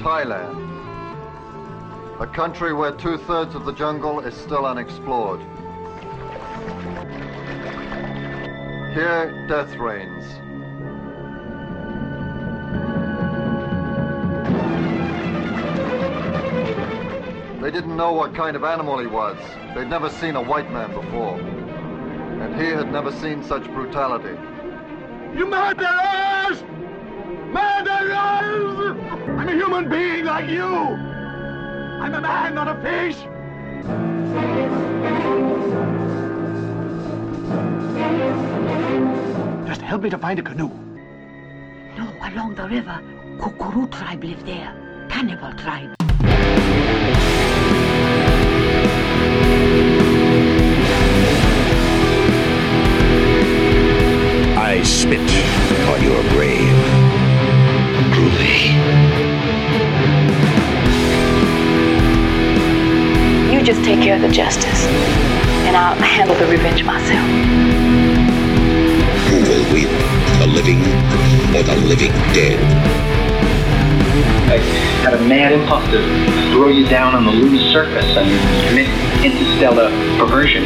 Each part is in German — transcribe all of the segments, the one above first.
Thailand. A country where two thirds of the jungle is still unexplored. Here, death reigns. They didn't know what kind of animal he was. They'd never seen a white man before. And he had never seen such brutality. You murderers! Murderers! I'm a human being like you! I'm a man, not a fish! Just help me to find a canoe. No, along the river. Kukuru tribe live there. Cannibal tribe. I spit on your grave. Groovy. You just take care of the justice, and I'll handle the revenge myself. Who will win, the living or the living dead? I had a mad impulse to throw you down on the lunar surface and commit interstellar perversion.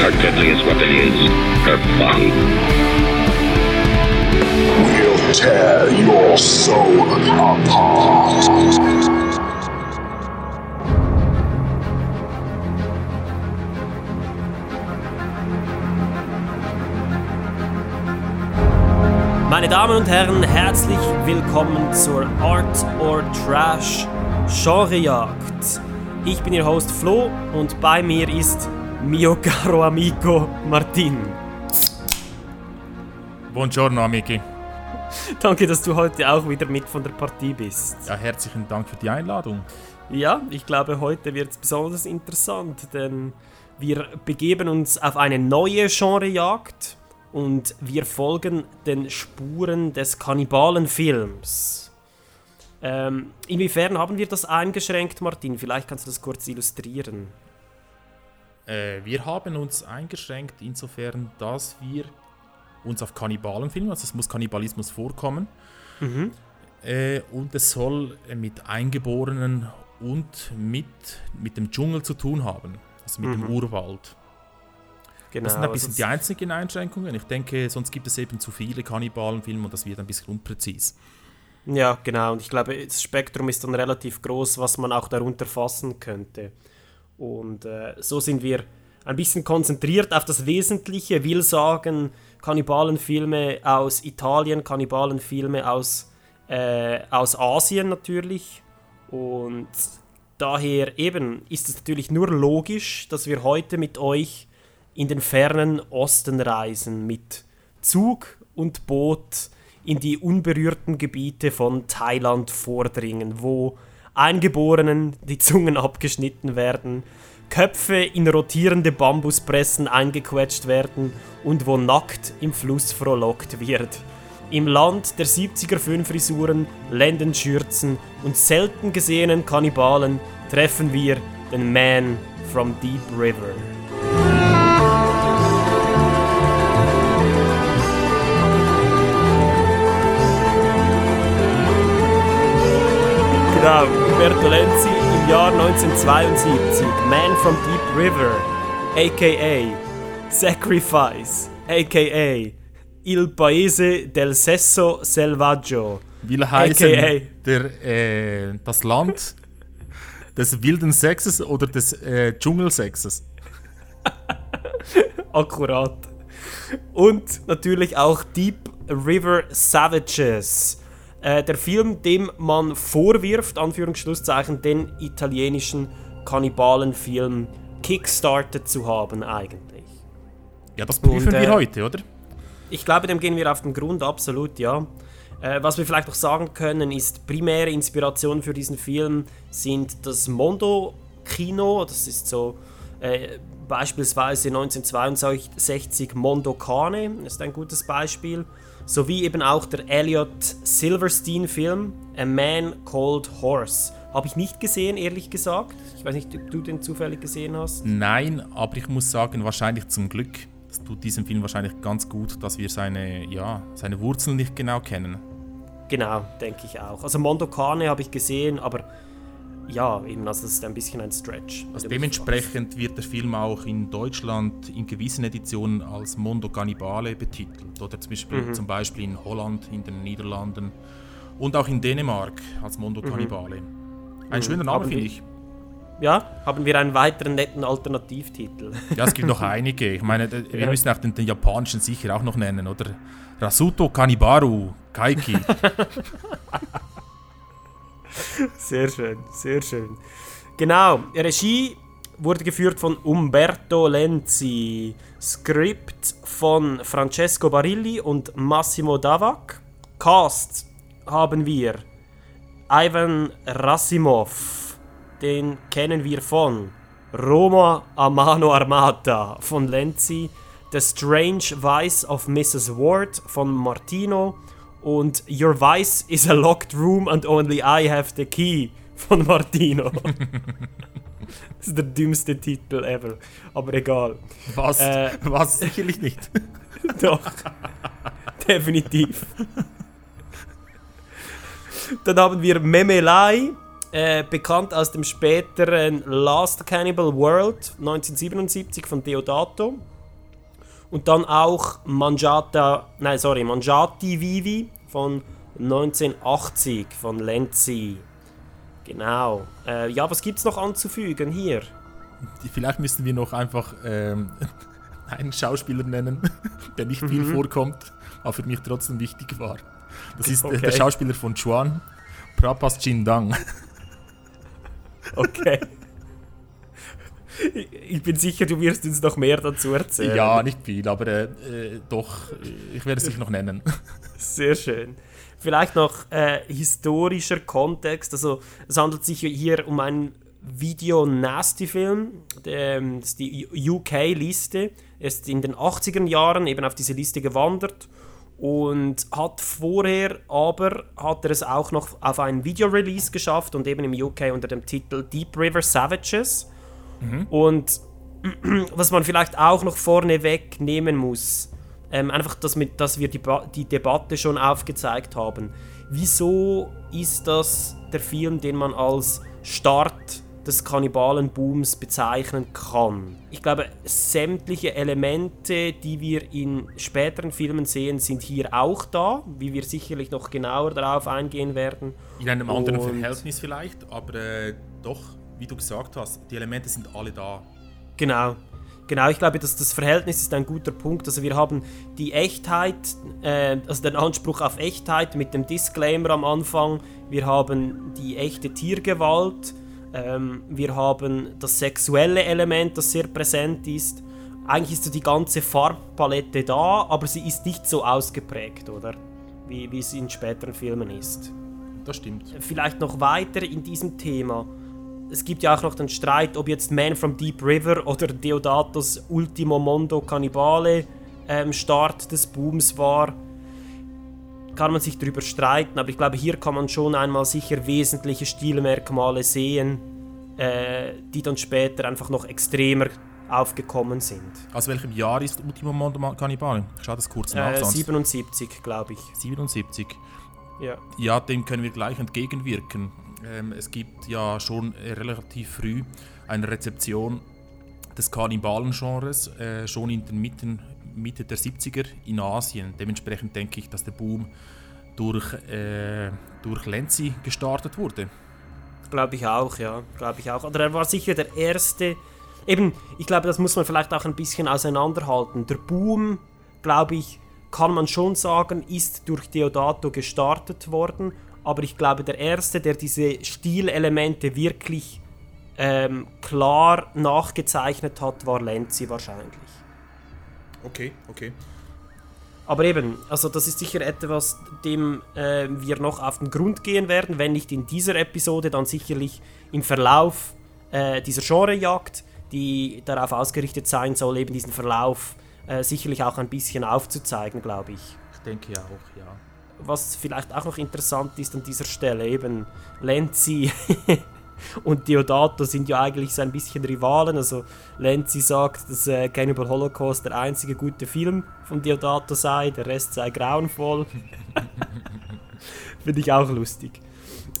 Her deadliest weapon is her body. We'll tear your soul apart. Meine Damen und Herren, herzlich willkommen zur Art or Trash Genrejagd. Ich bin Ihr Host Flo und bei mir ist mio caro amico Martin. Buongiorno, Amiki. Danke, dass du heute auch wieder mit von der Partie bist. Ja, herzlichen Dank für die Einladung. Ja, ich glaube, heute wird es besonders interessant, denn wir begeben uns auf eine neue Genrejagd und wir folgen den Spuren des Kannibalenfilms. Ähm, inwiefern haben wir das eingeschränkt, Martin? Vielleicht kannst du das kurz illustrieren. Äh, wir haben uns eingeschränkt insofern, dass wir uns auf Kannibalen filmen, also es muss Kannibalismus vorkommen. Mhm. Äh, und es soll äh, mit Eingeborenen und mit, mit dem Dschungel zu tun haben, also mit Mhm. dem Urwald. Genau. das sind ein bisschen also die einzigen Einschränkungen. Ich denke, sonst gibt es eben zu viele Kannibalenfilme und das wird ein bisschen unpräzis. Ja, genau. Und ich glaube, das Spektrum ist dann relativ groß, was man auch darunter fassen könnte. Und äh, so sind wir ein bisschen konzentriert auf das Wesentliche, will sagen, Kannibalenfilme aus Italien, Kannibalenfilme aus, äh, aus Asien natürlich. Und daher eben ist es natürlich nur logisch, dass wir heute mit euch in den fernen Osten reisen, mit Zug und Boot in die unberührten Gebiete von Thailand vordringen, wo Eingeborenen die Zungen abgeschnitten werden, Köpfe in rotierende Bambuspressen eingequetscht werden und wo nackt im Fluss frohlockt wird. Im Land der 70er Föhnfrisuren, Lendenschürzen und selten gesehenen Kannibalen treffen wir den Man from Deep River. Genau, Umberto Lenzi im Jahr 1972, Man from Deep River, aka Sacrifice, aka Il Paese del Sesso Selvaggio, Will heißen, aka der, äh, das Land des wilden Sexes oder des äh, Dschungelsexes. akkurat. Und natürlich auch Deep River Savages. Äh, der Film, dem man vorwirft, Anführungsschlusszeichen, den italienischen Kannibalenfilm kickstartet zu haben eigentlich. Ja, das prüfen äh, wir heute, oder? Ich glaube, dem gehen wir auf den Grund, absolut, ja. Äh, was wir vielleicht noch sagen können, ist, primäre Inspiration für diesen Film sind das Mondo-Kino, das ist so äh, beispielsweise 1962 Mondo Cane, ist ein gutes Beispiel, sowie eben auch der Elliot Silverstein-Film A Man Called Horse Habe ich nicht gesehen, ehrlich gesagt. Ich weiß nicht, ob du den zufällig gesehen hast. Nein, aber ich muss sagen, wahrscheinlich zum Glück. Das tut diesem Film wahrscheinlich ganz gut, dass wir seine, ja, seine Wurzeln nicht genau kennen. Genau, denke ich auch. Also Mondo Cane habe ich gesehen, aber ja, eben, also das ist ein bisschen ein Stretch. Also dementsprechend wird der Film auch in Deutschland in gewissen Editionen als Mondo Cannibale betitelt. Oder zum Beispiel, Mhm. zum Beispiel in Holland, in den Niederlanden und auch in Dänemark als Mondo Cannibale. Ein Mhm. schöner Name, finde ich. Ja, haben wir einen weiteren netten Alternativtitel. Ja, es gibt noch einige. Ich meine, wir müssen auch den, den japanischen sicher auch noch nennen, oder? Rasuto Kanibaru Kaiki. Sehr schön, sehr schön. Genau, Regie wurde geführt von Umberto Lenzi, Skript von Francesco Barilli und Massimo Davac. Cast haben wir Ivan Rassimov, den kennen wir von Roma a mano armata von Lenzi, The Strange Vice of Mrs. Ward von Martino und Your Vice is a locked room and only I have the key von Martino. das ist der dümmste Titel ever, aber egal. Was? Äh, Was? Sicherlich nicht. Doch, definitiv. Dann haben wir Memelai, äh, bekannt aus dem späteren Last Cannibal World 1977 von Deodato. Und dann auch Mangiata, nein, sorry, Mangiati Vivi von 1980 von Lenzi. Genau. Äh, ja, was gibt's noch anzufügen hier? Vielleicht müssten wir noch einfach ähm, einen Schauspieler nennen, der nicht viel Mhm. vorkommt, aber für mich trotzdem wichtig war. Das ist äh, Okay. der Schauspieler von Chuan, Prapas Chindang. Okay. Ich- bin sicher, du wirst uns noch mehr dazu erzählen. Ja, nicht viel, aber äh, äh, doch, ich werde es sicher noch nennen. Sehr schön. Vielleicht noch äh, historischer Kontext. Also es handelt sich hier um einen Video-Nasty-Film. Ähm, Das ist die UK-Liste. Er ist in den 80er Jahren eben auf diese Liste gewandert und hat vorher aber hat er es auch noch auf einen Video-Release geschafft und eben im UK unter dem Titel Deep River Savages. Und was man vielleicht auch noch vorneweg nehmen muss, ähm, einfach, dass, mit, dass wir die, Ba- die Debatte schon aufgezeigt haben. Wieso ist das der Film, den man als Start des Kannibalenbooms bezeichnen kann? Ich glaube, sämtliche Elemente, die wir in späteren Filmen sehen, sind hier auch da, wie wir sicherlich noch genauer darauf eingehen werden. In einem anderen Und- Verhältnis vielleicht, aber äh, doch, wie du gesagt hast, die Elemente sind alle da. Genau. Genau, ich glaube, dass das Verhältnis ist ein guter Punkt. Also wir haben die Echtheit, äh, also den Anspruch auf Echtheit mit dem Disclaimer am Anfang. Wir haben die echte Tiergewalt. Ähm, wir haben das sexuelle Element, das sehr präsent ist. Eigentlich ist so die ganze Farbpalette da, aber sie ist nicht so ausgeprägt, oder? Wie, wie es in späteren Filmen ist Das stimmt. vielleicht noch weiter in diesem Thema. Es gibt ja auch noch den Streit, ob jetzt Man from Deep River oder Deodatos Ultimo Mondo Cannibale ähm, Start des Booms war. Kann man sich darüber streiten, aber ich glaube, hier kann man schon einmal sicher wesentliche Stilmerkmale sehen, äh, die dann später einfach noch extremer aufgekommen sind. Aus welchem Jahr ist Ultimo Mondo Cannibale? Ich schaue das kurz nach. Äh, sonst. 77, glaube ich. 77. Ja. Ja, dem können wir gleich entgegenwirken. Ähm, es gibt ja schon relativ früh eine Rezeption des Kannibalen-Genres, äh, schon in den Mitten, Mitte der 70er in Asien. Dementsprechend denke ich, dass der Boom durch, äh, durch Lenzi gestartet wurde. Glaube ich auch, ja. Glaube ich auch. Oder er war sicher der erste. Eben, ich glaube, das muss man vielleicht auch ein bisschen auseinanderhalten. Der Boom, glaube ich, kann man schon sagen, ist durch Deodato gestartet worden. Aber ich glaube, der erste, der diese Stilelemente wirklich ähm, klar nachgezeichnet hat, war Lenzi wahrscheinlich. Okay, okay. Aber eben, also das ist sicher etwas, dem äh, wir noch auf den Grund gehen werden, wenn nicht in dieser Episode, dann sicherlich im Verlauf äh, dieser Genrejagd, die darauf ausgerichtet sein soll, eben diesen Verlauf äh, sicherlich auch ein bisschen aufzuzeigen, glaube ich. Ich denke auch, ja. Was vielleicht auch noch interessant ist an dieser Stelle, eben Lenzi und Diodato sind ja eigentlich so ein bisschen Rivalen. Also Lenzi sagt, dass äh, Cannibal Holocaust der einzige gute Film von Diodato sei, der Rest sei grauenvoll. Finde ich auch lustig.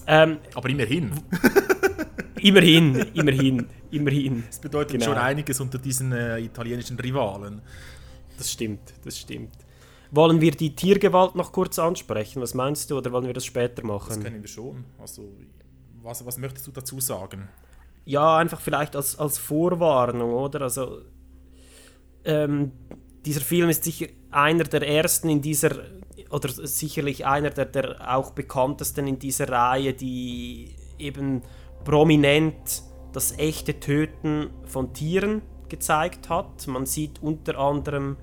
Ähm, Aber immerhin. immerhin, immerhin, immerhin. Das bedeutet Genau. schon einiges unter diesen äh, italienischen Rivalen. Das stimmt, das stimmt. Wollen wir die Tiergewalt noch kurz ansprechen? Was meinst du? Oder wollen wir das später Das machen? können wir schon. Also, was, was möchtest du dazu sagen? Ja, einfach vielleicht als, als Vorwarnung, oder? Also, ähm, dieser Film ist sicher einer der ersten in dieser, oder sicherlich einer der, der auch bekanntesten in dieser Reihe, die eben prominent das echte Töten von Tieren gezeigt hat. Man sieht unter anderem,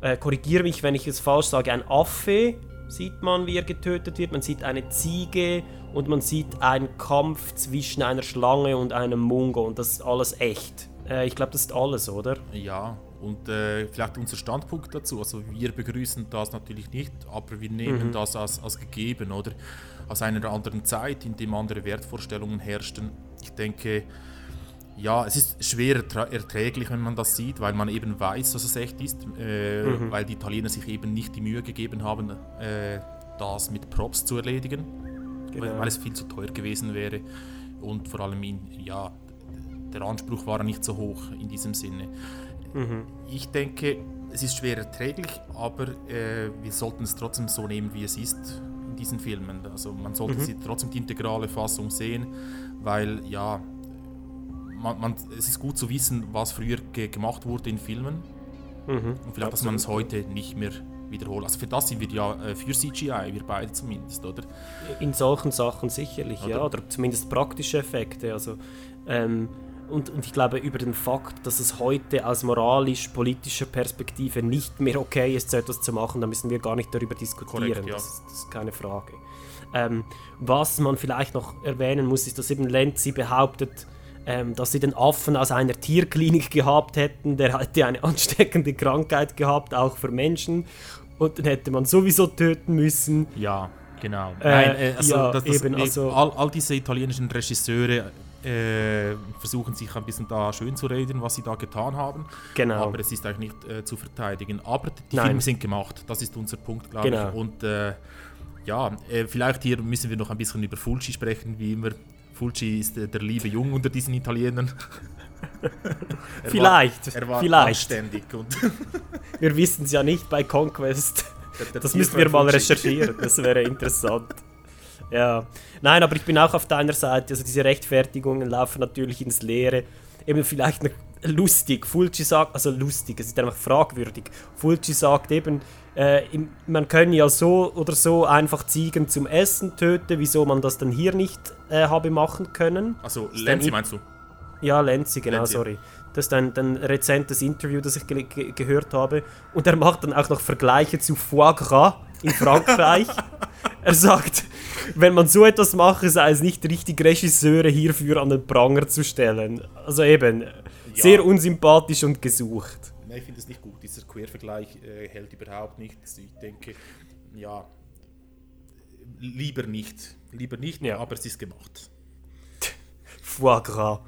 äh, korrigiere mich, wenn ich es falsch sage, ein Affe sieht man, wie er getötet wird. Man sieht eine Ziege und man sieht einen Kampf zwischen einer Schlange und einem Mungo und das ist alles echt. Äh, ich glaube, das ist alles, oder? Ja, und äh, vielleicht unser Standpunkt dazu. Also wir begrüßen das natürlich nicht, aber wir nehmen Mhm. das als, als gegeben oder aus einer anderen Zeit, in dem andere Wertvorstellungen herrschten. Ich denke, ja, es ist schwer erträglich, wenn man das sieht, weil man eben weiß, dass es echt ist, äh, Mhm. weil die Italiener sich eben nicht die Mühe gegeben haben, äh, das mit Props zu erledigen, weil, Genau. weil es viel zu teuer gewesen wäre und vor allem in, ja, der Anspruch war nicht so hoch in diesem Sinne. Mhm. Ich denke, es ist schwer erträglich, aber äh, wir sollten es trotzdem so nehmen, wie es ist in diesen Filmen. Also man sollte Mhm. sie trotzdem die integrale Fassung sehen, weil ja, man, man, es ist gut zu wissen, was früher ge gemacht wurde in Filmen Mhm. und vielleicht, dass man es heute nicht mehr wiederholt. Also für das sind wir ja äh, für CGI, wir beide zumindest, oder? In solchen Sachen sicherlich, ja, Oder? oder zumindest praktische Effekte. Also, ähm, und, und ich glaube, über den Fakt, dass es heute aus moralisch-politischer Perspektive nicht mehr okay ist, so etwas zu machen, da müssen wir gar nicht darüber diskutieren. Korrekt, ja. das, ist, das ist keine Frage. Ähm, was man vielleicht noch erwähnen muss, ist, dass eben Lenzi behauptet, ähm, dass sie den Affen aus einer Tierklinik gehabt hätten. Der hätte eine ansteckende Krankheit gehabt, auch für Menschen. Und den hätte man sowieso töten müssen. Ja, genau. Äh, Nein, äh, also, ja, das, das, eben, also- all, all diese italienischen Regisseure äh, versuchen sich ein bisschen da schön zu reden, was sie da getan haben. Genau. Aber es ist eigentlich nicht äh, zu verteidigen. Aber die Nein. Filme sind gemacht, das ist unser Punkt, glaube Genau. ich. Und äh, ja, äh, vielleicht hier müssen wir noch ein bisschen über Fulci sprechen, wie immer. Fulci ist äh, der liebe Jung unter diesen Italienern. Er Vielleicht, War, er war vielleicht. anständig und Wir wissen es ja nicht bei Conquest. Der- der Das Tier müssen wir mal Fulci. recherchieren. Das wäre interessant. Ja. Nein, aber ich bin auch auf deiner Seite. Also diese Rechtfertigungen laufen natürlich ins Leere. Eben vielleicht noch lustig. Fulci sagt, also lustig, es ist einfach fragwürdig. Fulci sagt eben, äh, man könne ja so oder so einfach Ziegen zum Essen töten, wieso man das dann hier nicht äh, habe machen können. also Lenzi meinst du? Ja, Lenzi, genau, Lenzi. sorry. Das ist ein, ein rezentes Interview, das ich ge ge gehört habe. Und er macht dann auch noch Vergleiche zu Foie Gras in Frankreich. er sagt, wenn man so etwas mache, sei es nicht richtig, Regisseure hierfür an den Pranger zu stellen. Also eben, sehr unsympathisch und gesucht. Nein, ich finde es nicht gut. Dieser Quervergleich äh, hält überhaupt nichts. Ich denke, ja, lieber nicht. Lieber nicht, Ja. aber es ist gemacht. Foie Gras.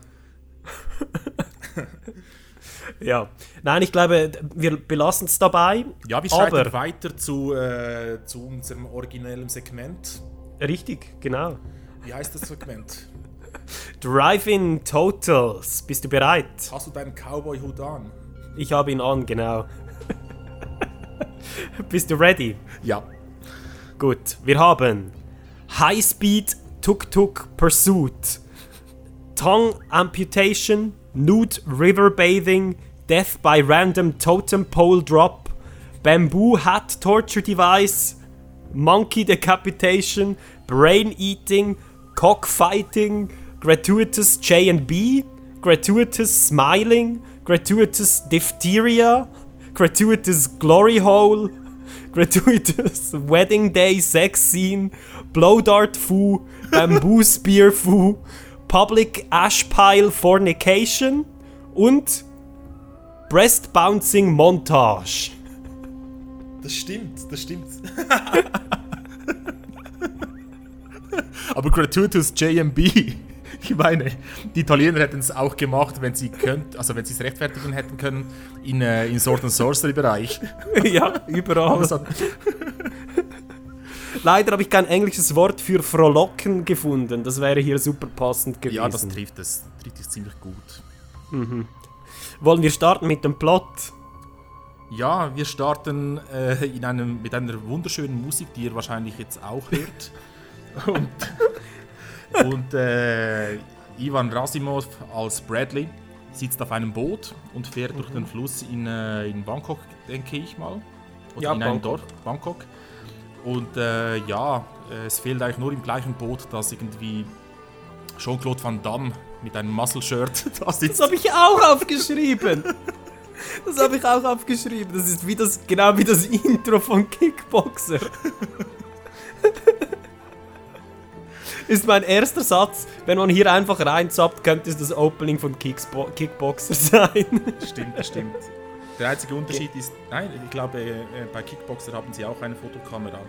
ja. Nein, ich glaube, wir belassen es dabei. Ja, wir aber weiter zu, äh, zu unserem originellen Segment. Richtig, genau. Wie heißt das Segment? Drive-In Totals. Bist du bereit? Hast du deinen Cowboy-Hut an? Ich habe ihn an, genau. Bist du ready? Ja. Gut, wir haben High Speed Tuk-Tuk Pursuit, Tongue Amputation, Nude River Bathing, Death by Random Totem Pole Drop, Bamboo Hat Torture Device, Monkey Decapitation, Brain Eating, Cockfighting, Gratuitous J&B, Gratuitous Smiling, Gratuitous Diphtheria, Gratuitous Glory Hole, Gratuitous Wedding Day Sex Scene, Blow Dart Foo, Bamboo Spear Foo, Public Ash Pile Fornication und Breast Bouncing Montage. Das stimmt, das stimmt. Aber gratuitous JMB. Ich meine, die Italiener hätten es auch gemacht, wenn sie könnt, also wenn sie es rechtfertigen hätten können, in, äh, in Sword and Sorcery Bereich. ja, überall. Leider habe ich kein englisches Wort für frohlocken gefunden. Das wäre hier super passend gewesen. Ja, das trifft es. Trifft es ziemlich gut. Mhm. Wollen wir starten mit dem Plot? Ja, wir starten äh, in einem, mit einer wunderschönen Musik, die ihr wahrscheinlich jetzt auch hört. und und äh, Ivan Rasimov als Bradley sitzt auf einem Boot und fährt durch den Fluss in, äh, in Bangkok, denke ich mal. Oder Ja, in einem Bangkok. Dorf, Bangkok. Und äh, ja, es fehlt eigentlich nur im gleichen Boot, dass irgendwie Jean-Claude Van Damme mit einem Muscle-Shirt da sitzt. Das habe ich auch aufgeschrieben. Das habe ich auch aufgeschrieben. Das ist wie das, genau wie das Intro von Kickboxer. Ist mein erster Satz. Wenn man hier einfach reinzappt, könnte es das Opening von Kicksbo Kickboxer sein. Stimmt, stimmt. Der einzige Unterschied ist, nein, ich glaube, äh, bei Kickboxer haben sie auch eine Fotokamera.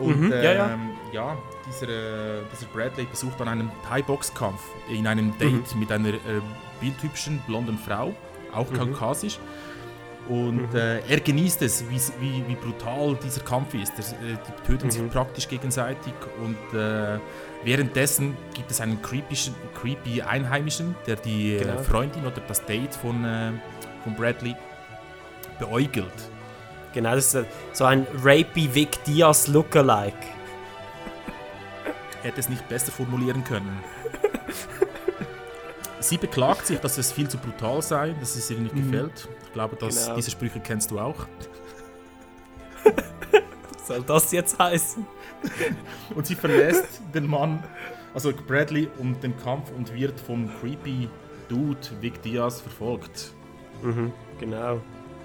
Und Mhm, ja, ja. ähm, ja, dieser, äh, dieser Bradley besucht dann einen Thai-Boxkampf in einem Date mit einer äh, bildhübschen blonden Frau, auch Mhm. kaukasisch. Und äh, er genießt es, wie, wie, wie brutal dieser Kampf ist. Das, äh, die töten sich Mhm. praktisch gegenseitig und äh, währenddessen gibt es einen creepy, creepy Einheimischen, der die Genau. äh, Freundin oder das Date von, äh, von Bradley beäugelt. Genau, das ist so ein rapey Vic Diaz Lookalike. Hätte es nicht besser formulieren können. Sie beklagt sich, dass es viel zu brutal sei, dass es ihr nicht gefällt. Ich glaube, dass Genau. diese Sprüche kennst du auch. Was soll das jetzt heißen? Und sie verlässt den Mann, also Bradley, um den Kampf und wird vom creepy Dude Vic Diaz verfolgt. Mhm, genau.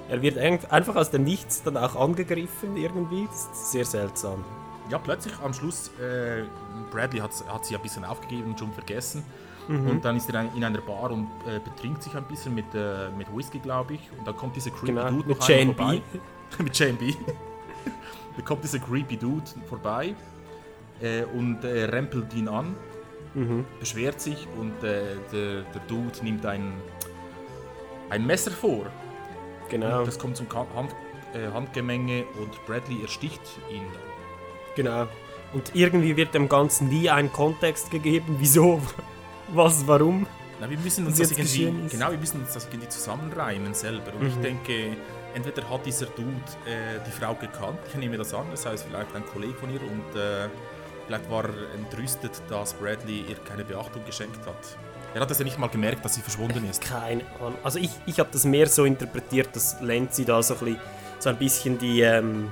Er wird ein- einfach aus dem Nichts dann auch angegriffen irgendwie. Sehr seltsam. Ja, plötzlich am Schluss, äh, Bradley hat, hat sie ein bisschen aufgegeben und schon vergessen. Mhm. Und dann ist er in einer Bar und äh, betrinkt sich ein bisschen mit, äh, mit Whisky, glaube ich. Und dann kommt dieser creepy Genau, Dude mit noch JNB. vorbei. mit JB. da kommt dieser creepy Dude vorbei äh, und äh, rempelt ihn an, Mhm. beschwert sich und äh, der, der Dude nimmt ein, ein Messer vor. Genau. Und das kommt zum Hand, äh, Handgemenge und Bradley ersticht ihn dann. Genau. Und irgendwie wird dem Ganzen nie ein Kontext gegeben. Wieso? Was? Warum? Na, wir müssen uns das irgendwie, genau, wir müssen uns das irgendwie zusammenreimen selber. Und ich Mhm. denke, entweder hat dieser Dude äh, die Frau gekannt, ich nehme das an, das heißt vielleicht ein Kollege von ihr und äh, vielleicht war er entrüstet, dass Bradley ihr keine Beachtung geschenkt hat. Er hat es ja nicht mal gemerkt, dass sie verschwunden ist. Keine Ahnung. Also ich, ich habe das mehr so interpretiert, dass Lenzi da so ein, bisschen, so ein bisschen die ähm,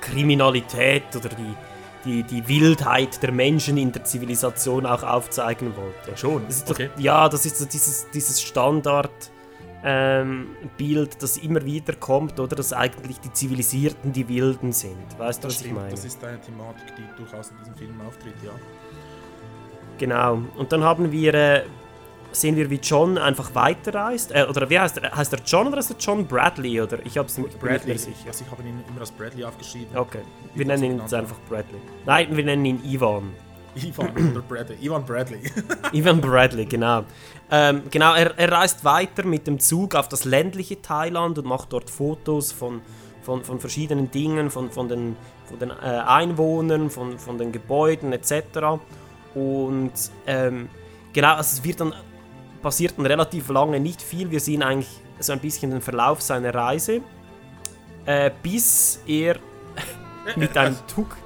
Kriminalität oder die, die, die Wildheit der Menschen in der Zivilisation auch aufzeigen wollte. Schon, Das ist doch, okay. Ja, das ist so dieses, dieses Standard. Ähm, Bild, das immer wieder kommt, oder dass eigentlich die Zivilisierten die Wilden sind. Weißt du, was ich meine? das ist eine Thematik, die durchaus in diesem Film auftritt, ja. Genau. Und dann haben wir, äh, sehen wir, wie John einfach weiterreist. Äh, oder wie heißt er? Heißt er John oder ist er John Bradley? Oder ich nicht Bradley, nicht mehr sicher. also ich habe ihn immer als Bradley aufgeschrieben. Okay. Wir kannst nennen ihn jetzt einfach Bradley. Nein, wir nennen ihn Ivan. Ivan oder Bradley. Ivan Bradley. Ivan Bradley, genau. Ähm, genau, er, er reist weiter mit dem Zug auf das ländliche Thailand und macht dort Fotos von, von, von verschiedenen Dingen, von, von den, von den äh, Einwohnern, von, von den Gebäuden etc. Und ähm, genau, also es wird dann, passiert dann relativ lange nicht viel. Wir sehen eigentlich so ein bisschen den Verlauf seiner Reise, äh, bis er mit einem Tuk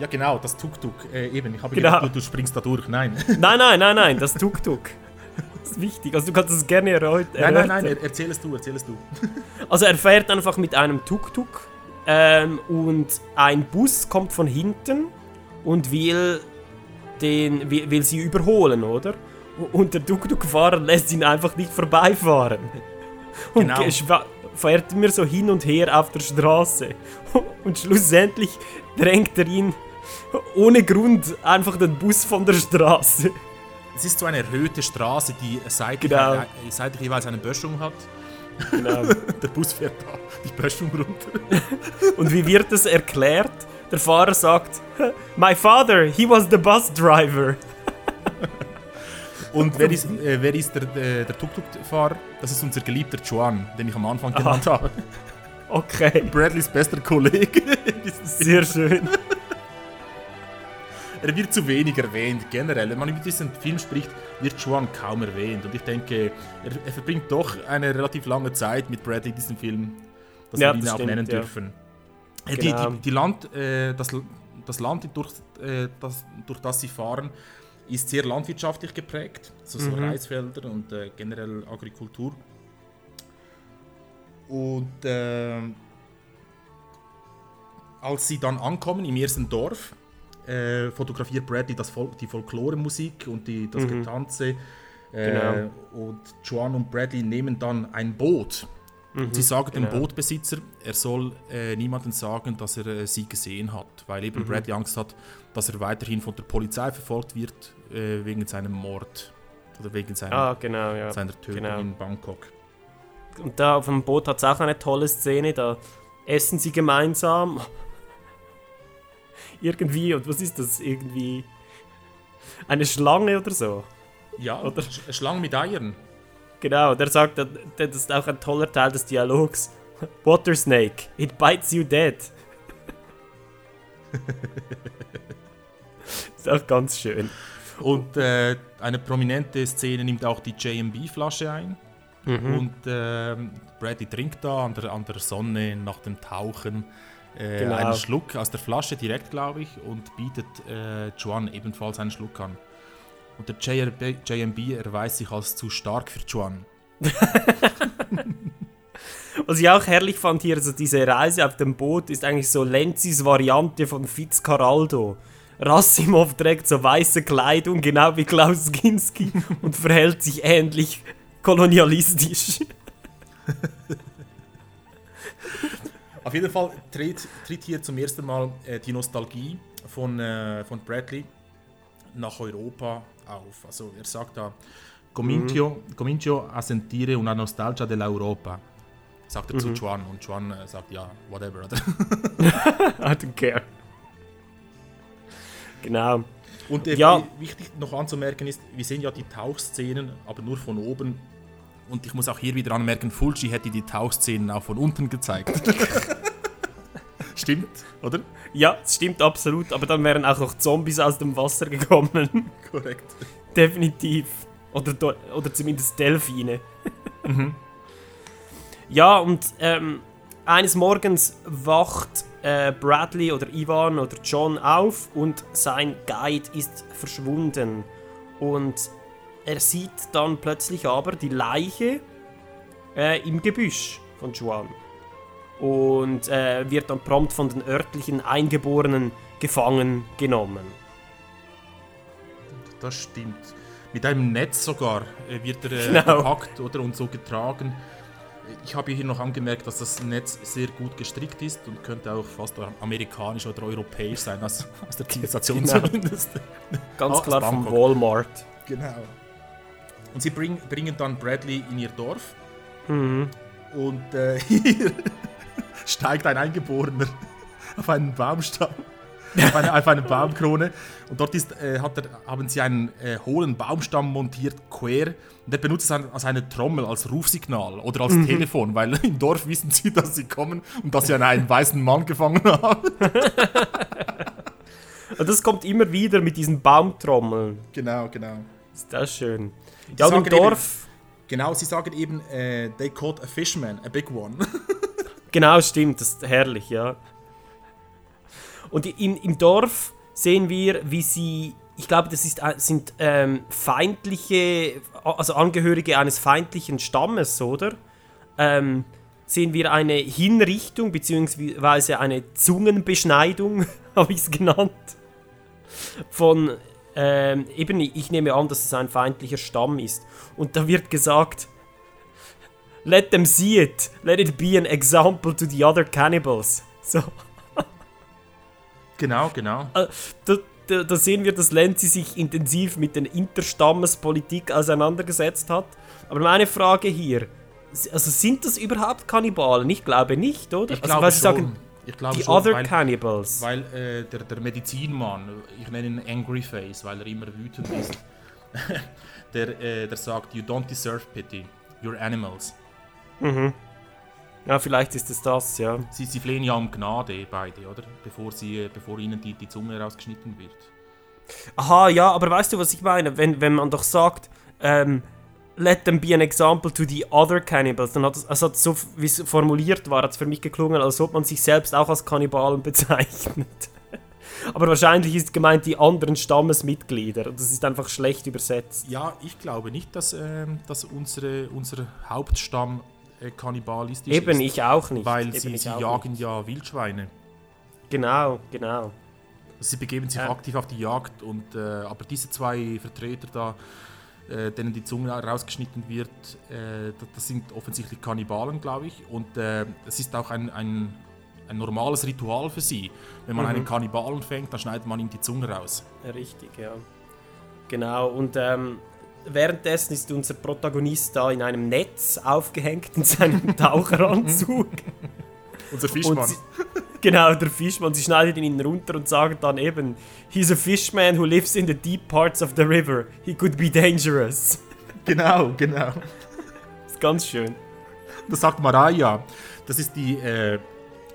ja genau, das Tuk-Tuk. Äh, eben, ich habe Genau. gedacht, du, du springst da durch. Nein. Nein, nein, nein, nein, das Tuk-Tuk. Das ist wichtig. Also du kannst es gerne erläut- Nein, nein, nein, er- erzähl es du, erzähl es du. Also er fährt einfach mit einem Tuk-Tuk ähm, und ein Bus kommt von hinten und will, den, will, will sie überholen, oder? Und der Tuk-Tuk-Fahrer lässt ihn einfach nicht vorbeifahren. Und Genau. fährt immer so hin und her auf der Straße. Und schlussendlich drängt er ihn ohne Grund einfach den Bus von der Straße. Es ist so eine erhöhte Straße, die seitlich, Genau. seitlich jeweils eine Böschung hat. Genau. Der Bus fährt da die Böschung runter. Und wie wird es erklärt? der Fahrer sagt, My father, he was the bus driver. Und wer ist, äh, wer ist der, äh, der Tuk-Tuk-Fahrer? Das ist unser geliebter Juan, den ich am Anfang genannt habe. Okay, Bradleys bester Kollege. sehr schön. er wird zu wenig erwähnt, generell. Wenn man über diesen Film spricht, wird Juan kaum erwähnt. Und ich denke, er, er verbringt doch eine relativ lange Zeit mit Bradley in diesem Film, dass Ja, wir ihn das auch stimmt, nennen ja. dürfen. Äh, Genau. Die, die, die Land, äh, das, das Land, durch, äh, das, durch das sie fahren, ist sehr landwirtschaftlich geprägt. Also so Reisfelder und äh, generell Agrikultur. Und ähm, als sie dann ankommen im ersten Dorf, äh, fotografiert Bradley das Fol die Folklore-Musik und die, das Getanze. Äh, Genau. Und Joan und Bradley nehmen dann ein Boot. Und sie sagen dem genau. Bootbesitzer, er soll äh, niemandem sagen, dass er äh, sie gesehen hat, weil eben Bradley Angst hat, dass er weiterhin von der Polizei verfolgt wird äh, wegen seinem Mord oder wegen seiner, Ah, genau, ja. seiner Tötung genau. in Bangkok. Und da auf dem Boot hat es auch eine tolle Szene, da essen sie gemeinsam. Irgendwie, und was ist das? Irgendwie eine Schlange oder so. Ja, Oder- Sch Schlangen mit Eiern. Genau, der sagt, das ist auch ein toller Teil des Dialogs. Water Snake, it bites you dead. ist auch ganz schön. Und äh, eine prominente Szene nimmt auch die JMB-Flasche ein. Mhm. Und ähm, Bradley trinkt da an der, an der Sonne nach dem Tauchen äh, Genau. einen Schluck aus der Flasche direkt, glaube ich, und bietet äh, Juan ebenfalls einen Schluck an. Und der JRB, JMB erweist sich als zu stark für Juan. Was ich auch herrlich fand hier, also diese Reise auf dem Boot ist eigentlich so Lenzis Variante von Fitzcarraldo. Rassimov trägt so weiße Kleidung, genau wie Klaus Kinski, und verhält sich ähnlich kolonialistisch. Auf jeden Fall tritt, tritt hier zum ersten Mal äh, die Nostalgie von, äh, von Bradley nach Europa auf. Also er sagt da, Comincio, comincio a sentire una nostalgia dell'Europa. Sagt er zu Juan und Juan äh, sagt ja, whatever. I don't care. Genau. Und äh, Ja. wichtig noch anzumerken ist, wir sehen ja die Tauchszenen, aber nur von oben. Und ich muss auch hier wieder anmerken, Fulci hätte die Tauchszenen auch von unten gezeigt. Stimmt, oder? Ja, es stimmt absolut, aber dann wären auch noch Zombies aus dem Wasser gekommen. Korrekt. Definitiv. Oder, oder zumindest Delfine. Ja, und ähm, eines Morgens wacht äh, Bradley oder Ivan oder John auf und sein Guide ist verschwunden. Und er sieht dann plötzlich aber die Leiche äh, im Gebüsch von Juan. Und äh, wird dann prompt von den örtlichen Eingeborenen gefangen genommen. Das stimmt. Mit einem Netz sogar äh, wird er äh, Genau. gepackt oder, und so getragen. Ich habe hier noch angemerkt, dass das Netz sehr gut gestrickt ist und könnte auch fast amerikanisch oder europäisch sein, aus, aus der Zivilisation Genau. zumindest. Ganz Aus klar von Bangkok. Walmart. Genau. Und sie bring, bringen dann Bradley in ihr Dorf. Mhm. Und äh, hier steigt ein Eingeborener auf einen Baumstamm, auf eine, auf eine Baumkrone. Und dort ist, äh, hat er, haben sie einen äh, hohlen Baumstamm montiert, quer. Und er benutzt es als eine Trommel, als Rufsignal oder als Telefon, weil im Dorf wissen sie, dass sie kommen und dass sie einen, einen weißen Mann gefangen haben. Und das kommt immer wieder mit diesen Baumtrommeln. genau, genau. Ist das schön. Ja, und im sagen eben- Dorf, Genau, sie sagen eben, äh, they caught a fishman, a big one. genau, stimmt, das ist herrlich, ja. Und im, im Dorf sehen wir, wie sie, ich glaube, das ist, äh, sind ähm, feindliche, also Angehörige eines feindlichen Stammes, oder? Ähm, sehen wir eine Hinrichtung, beziehungsweise eine Zungenbeschneidung, habe ich es genannt, von, ähm, eben, ich nehme an, dass es ein feindlicher Stamm ist. Und da wird gesagt, let them see it, let it be an example to the other cannibals. So, genau, genau. äh, da, da, da sehen wir, dass Lenzi sich intensiv mit der Interstammespolitik auseinandergesetzt hat. Aber meine Frage hier, also sind das überhaupt Kannibalen? Ich glaube nicht, oder? Ich also, glaube weil sie schon. sagen, Ich glaube Die schon, Other weil, Cannibals. Weil äh, der, der Medizinmann, ich nenne ihn Angry Face, weil er immer wütend ist, der, äh, der sagt, you don't deserve pity, you're animals. Mhm. Ja, vielleicht ist es das, ja. Sie, sie flehen ja um Gnade, beide, oder? Bevor, sie, äh, bevor ihnen die, die Zunge rausgeschnitten wird. Aha, ja, aber weißt du, was ich meine? Wenn, wenn man doch sagt, ähm, let them be an example to the other cannibals, dann hat es, also so, wie es formuliert war, hat es für mich geklungen, als ob man sich selbst auch als Kannibalen bezeichnet. aber wahrscheinlich ist gemeint die anderen Stammesmitglieder. und Das ist einfach schlecht übersetzt. Ja, ich glaube nicht, dass, ähm, dass unsere, unser Hauptstamm äh, kannibalistisch Eben, ist. ich auch nicht. Weil Eben, sie, sie jagen nicht. ja Wildschweine. Genau, genau. Sie begeben sich Ja. aktiv auf die Jagd und äh, aber diese zwei Vertreter da, äh, denen die Zunge rausgeschnitten wird, äh, das, das sind offensichtlich Kannibalen, glaube ich. Und äh, es ist auch ein, ein, ein normales Ritual für sie. Wenn man Mhm. einen Kannibalen fängt, dann schneidet man ihm die Zunge raus. Richtig, ja. Genau, und ähm, währenddessen ist unser Protagonist da in einem Netz aufgehängt in seinem Taucheranzug. Unser Fischmann. sie, genau, der Fischmann. Sie schneidet ihn runter und sagen dann eben, he's a fishman who lives in the deep parts of the river. He could be dangerous. Genau, genau. Das ist ganz schön. Das sagt Mariah. Das ist die, äh,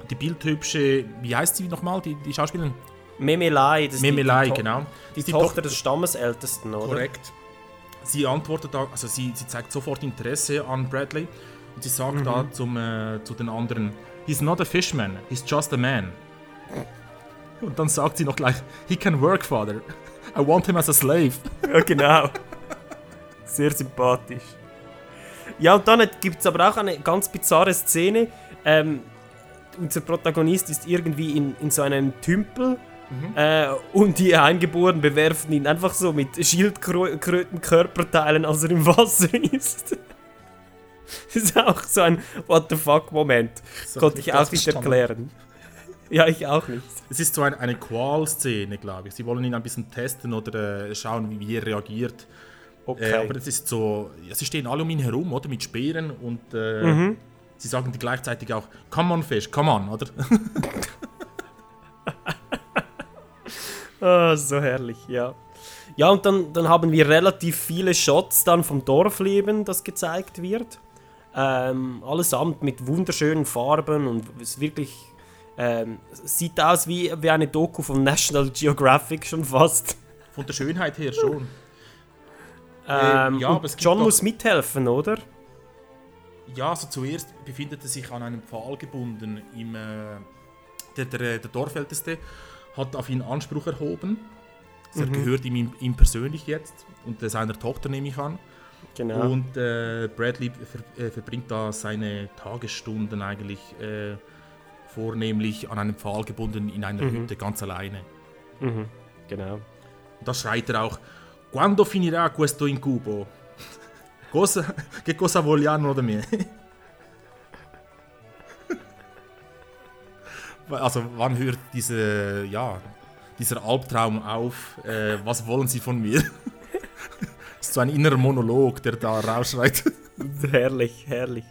die bildhübsche, wie heißt sie nochmal, die, die Schauspielerin? Memelei. das ist die- Memelei, die genau. Die, Ist die Tochter Tochter- des Stammesältesten, oder? Korrekt. Sie antwortet also sie, sie zeigt sofort Interesse an Bradley und sie sagt Mhm. da zum, äh, zu den anderen, he's not a fishman, he's just a man. Und dann sagt sie noch gleich, he can work, father. I want him as a slave. Ja, genau. Sehr sympathisch. Ja, und dann gibt es aber auch eine ganz bizarre Szene. Ähm, unser Protagonist ist irgendwie in, in so einem Tümpel äh, und die Eingeborenen bewerfen ihn einfach so mit Schildkröten-Körperteilen, als er im Wasser ist. Das ist auch so ein What the fuck-Moment. Hab Konnte ich auch nicht erklären. Ja, ich auch nicht. Es ist so ein, eine Qual-Szene, glaube ich. Sie wollen ihn ein bisschen testen oder äh, schauen, wie, wie er reagiert. Okay. Äh, aber es ist so, ja, sie stehen alle um ihn herum, oder? Mit Speeren und äh, Mhm. sie sagen gleichzeitig auch, come on, Fish, come on, oder? Ah, so herrlich, ja. Ja, und dann, dann haben wir relativ viele Shots dann vom Dorfleben, das gezeigt wird. Ähm, allesamt mit wunderschönen Farben und es wirklich ähm, sieht aus wie, wie eine Doku von National Geographic schon fast. Von der Schönheit her schon. Ähm, ja, und aber John muss mithelfen, oder? Ja, also zuerst befindet er sich an einem Pfahl gebunden. Im, äh, der, der, der Dorfälteste hat auf ihn Anspruch erhoben. Das Mhm. gehört ihm, ihm persönlich jetzt und äh, seiner Tochter nehme ich an. Genau. Und äh, Bradley ver, äh, verbringt da seine Tagesstunden eigentlich äh, vornehmlich an einem Pfahl gebunden in einer Mhm. Hütte, ganz alleine. Mhm, genau. Und da schreit er auch, Quando finirà questo incubo? Cosa, che cosa vogliano da me? Also wann hört diese, ja, dieser Albtraum auf? Äh, was wollen sie von mir? Das ist so ein innerer Monolog, der da rausschreit. herrlich, herrlich.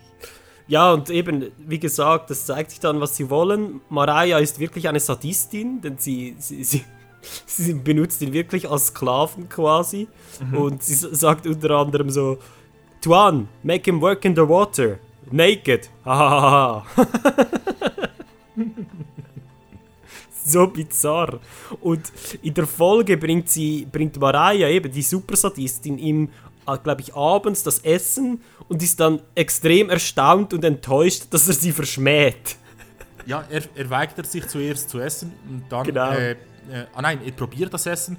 Ja, und eben, wie gesagt, das zeigt sich dann, was sie wollen. Mariah ist wirklich eine Sadistin, denn sie, sie, sie, sie benutzt ihn wirklich als Sklaven quasi. Mhm. Und sie sagt unter anderem so: Tuan, make him work in the water. Naked. Hahaha. So bizarr. Und in der Folge bringt sie, bringt Mariah eben die Supersadistin ihm, glaube ich, abends das Essen und ist dann extrem erstaunt und enttäuscht, dass er sie verschmäht. Ja, er, er weigert sich zuerst zu essen und dann. Genau. Äh, äh, ah nein, er probiert das Essen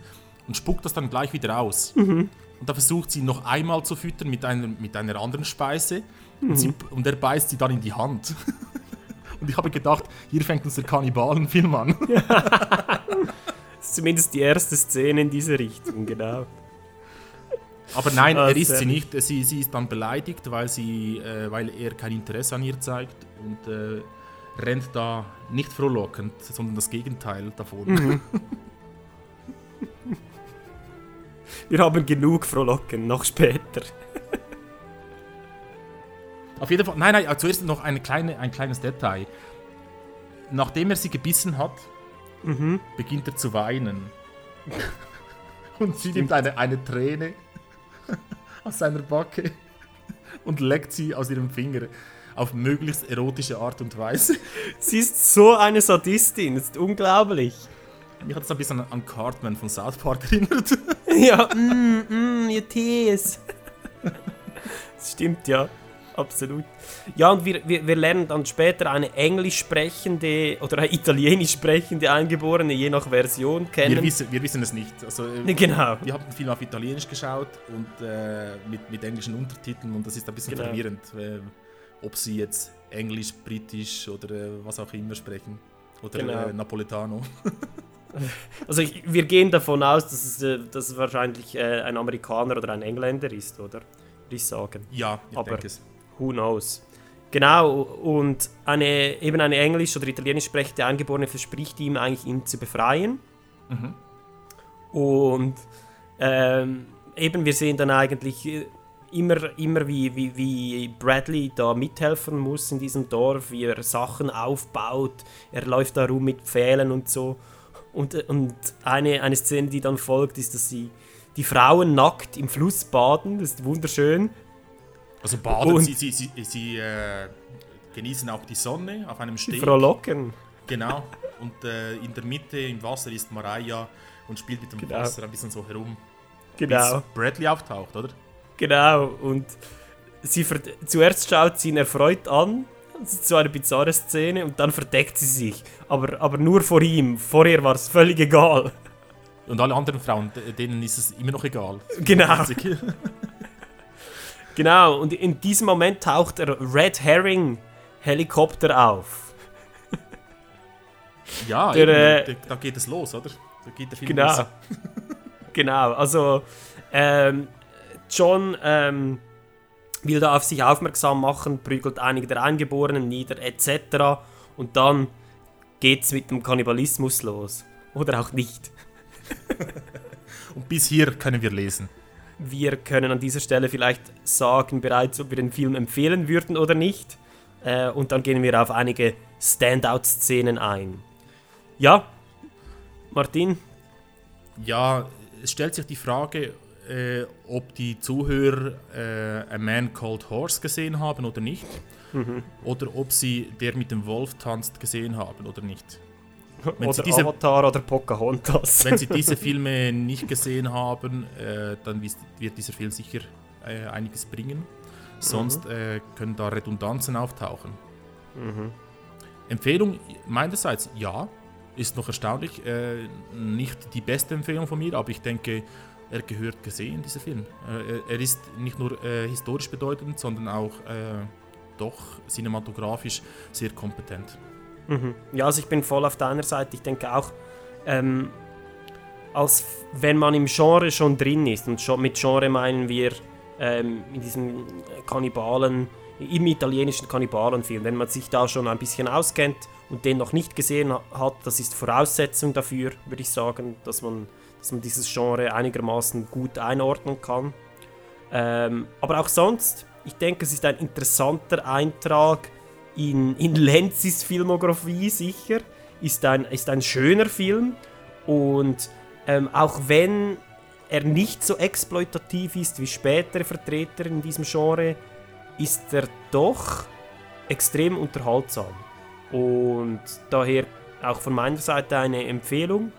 und spuckt das dann gleich wieder aus. Mhm. Und da versucht sie ihn noch einmal zu füttern mit einer, mit einer anderen Speise. Und, Mhm. sie, und er beißt sie dann in die Hand. und ich habe gedacht, hier fängt uns der Kannibalenfilm an. Das ist zumindest die erste Szene in diese Richtung, genau. Aber nein, er isst sehr sie gut. nicht. Sie, sie ist dann beleidigt, weil, sie, äh, weil er kein Interesse an ihr zeigt und äh, rennt da nicht frohlockend, sondern das Gegenteil davon. Mhm. Wir haben genug frohlocken, noch später. Auf jeden Fall, nein, nein, zuerst noch eine kleine, ein kleines Detail. nachdem er sie gebissen hat, beginnt er zu weinen. Und sie nimmt eine, eine Träne aus seiner Backe und leckt sie aus ihrem Finger auf möglichst erotische Art und Weise. Sie ist so eine Sadistin, das ist unglaublich. Mich hat es ein bisschen an- an Cartman von South Park erinnert. Ja, mm, mm, ihr Tees. Das stimmt, ja. Absolut. Ja, und wir, wir, wir lernen dann später eine englisch sprechende oder eine italienisch sprechende Eingeborene, je nach Version, kennen. Wir wissen, wir wissen es nicht. Also, äh, genau. Wir haben den Film auf Italienisch geschaut und äh, mit, mit englischen Untertiteln und das ist ein bisschen Genau. verwirrend, äh, ob sie jetzt Englisch, Britisch oder äh, was auch immer sprechen. Oder Genau. äh, Napoletano. Also ich, wir gehen davon aus, dass es, äh, dass es wahrscheinlich äh, ein Amerikaner oder ein Engländer ist, oder? Würde ich sagen. Ja, ich Aber denke es. Who knows. Genau, und eine, eben eine englisch- oder italienisch sprechende Eingeborene verspricht ihm eigentlich, ihn zu befreien. Und ähm, eben, wir sehen dann eigentlich äh, immer, immer wie, wie, wie Bradley da mithelfen muss in diesem Dorf, wie er Sachen aufbaut. Er läuft da rum mit Pfählen und so. Und, äh, und eine, eine Szene, die dann folgt, ist, dass sie die Frauen nackt im Fluss baden. Das ist wunderschön. Also baden, Und- sie, sie, sie, sie äh, genießen auch die Sonne auf einem Die Steg. frohlocken. Genau. Und äh, in der Mitte im Wasser ist Mariah und spielt mit dem Genau. Wasser ein bisschen so herum. Genau. Bis Bradley auftaucht, oder? Genau, und sie zuerst schaut sie ihn erfreut an, das ist so eine bizarre Szene, und dann verdeckt sie sich. Aber, aber nur vor ihm, vorher war es völlig egal. Und alle anderen Frauen, denen ist es immer noch egal. Genau. Genau, und in diesem Moment taucht der Red Herring Helikopter auf. Ja, Der, eben, äh, da, da geht es los, oder? Da geht der Film Genau. los. genau, also ähm, John ähm, will da auf sich aufmerksam machen, prügelt einige der Eingeborenen nieder, etc. Und dann geht's mit dem Kannibalismus los. Oder auch nicht. Und bis hier können wir lesen. Wir können an dieser Stelle vielleicht sagen bereits, ob wir den Film empfehlen würden oder nicht. Äh, und dann gehen wir auf einige Standout-Szenen ein. Ja, Martin, Ja, es stellt sich die Frage, äh, ob die Zuhörer äh, A Man Called Horse gesehen haben oder nicht. Mhm. Oder ob sie Der mit dem Wolf tanzt gesehen haben oder nicht. Wenn oder Sie diese- Avatar oder Pocahontas. Wenn Sie diese Filme nicht gesehen haben, äh, dann wird dieser Film sicher äh, einiges bringen. Sonst äh, können da Redundanzen auftauchen. Empfehlung meinerseits, ja, ist noch erstaunlich. Äh, nicht die beste Empfehlung von mir, aber ich denke, er gehört gesehen, dieser Film. Äh, er- ist nicht nur äh, historisch bedeutend, sondern auch doch cinematografisch sehr kompetent. Ja, also ich bin voll auf deiner Seite. Ich denke auch, ähm, als wenn man im Genre schon drin ist, und mit Genre meinen wir ähm, in diesem Kannibalen, im italienischen Kannibalenfilm, wenn man sich da schon ein bisschen auskennt und den noch nicht gesehen ha- hat, das ist Voraussetzung dafür, würde ich sagen, dass man, dass man dieses Genre einigermaßen gut einordnen kann. Ähm, aber auch sonst, ich denke, es ist ein interessanter Eintrag in, in Lenzis Filmografie sicher. Ist ein, ist ein schöner Film und ähm, auch wenn er nicht so exploitativ ist wie spätere Vertreter in diesem Genre, ist er doch extrem unterhaltsam. Und daher auch von meiner Seite eine Empfehlung.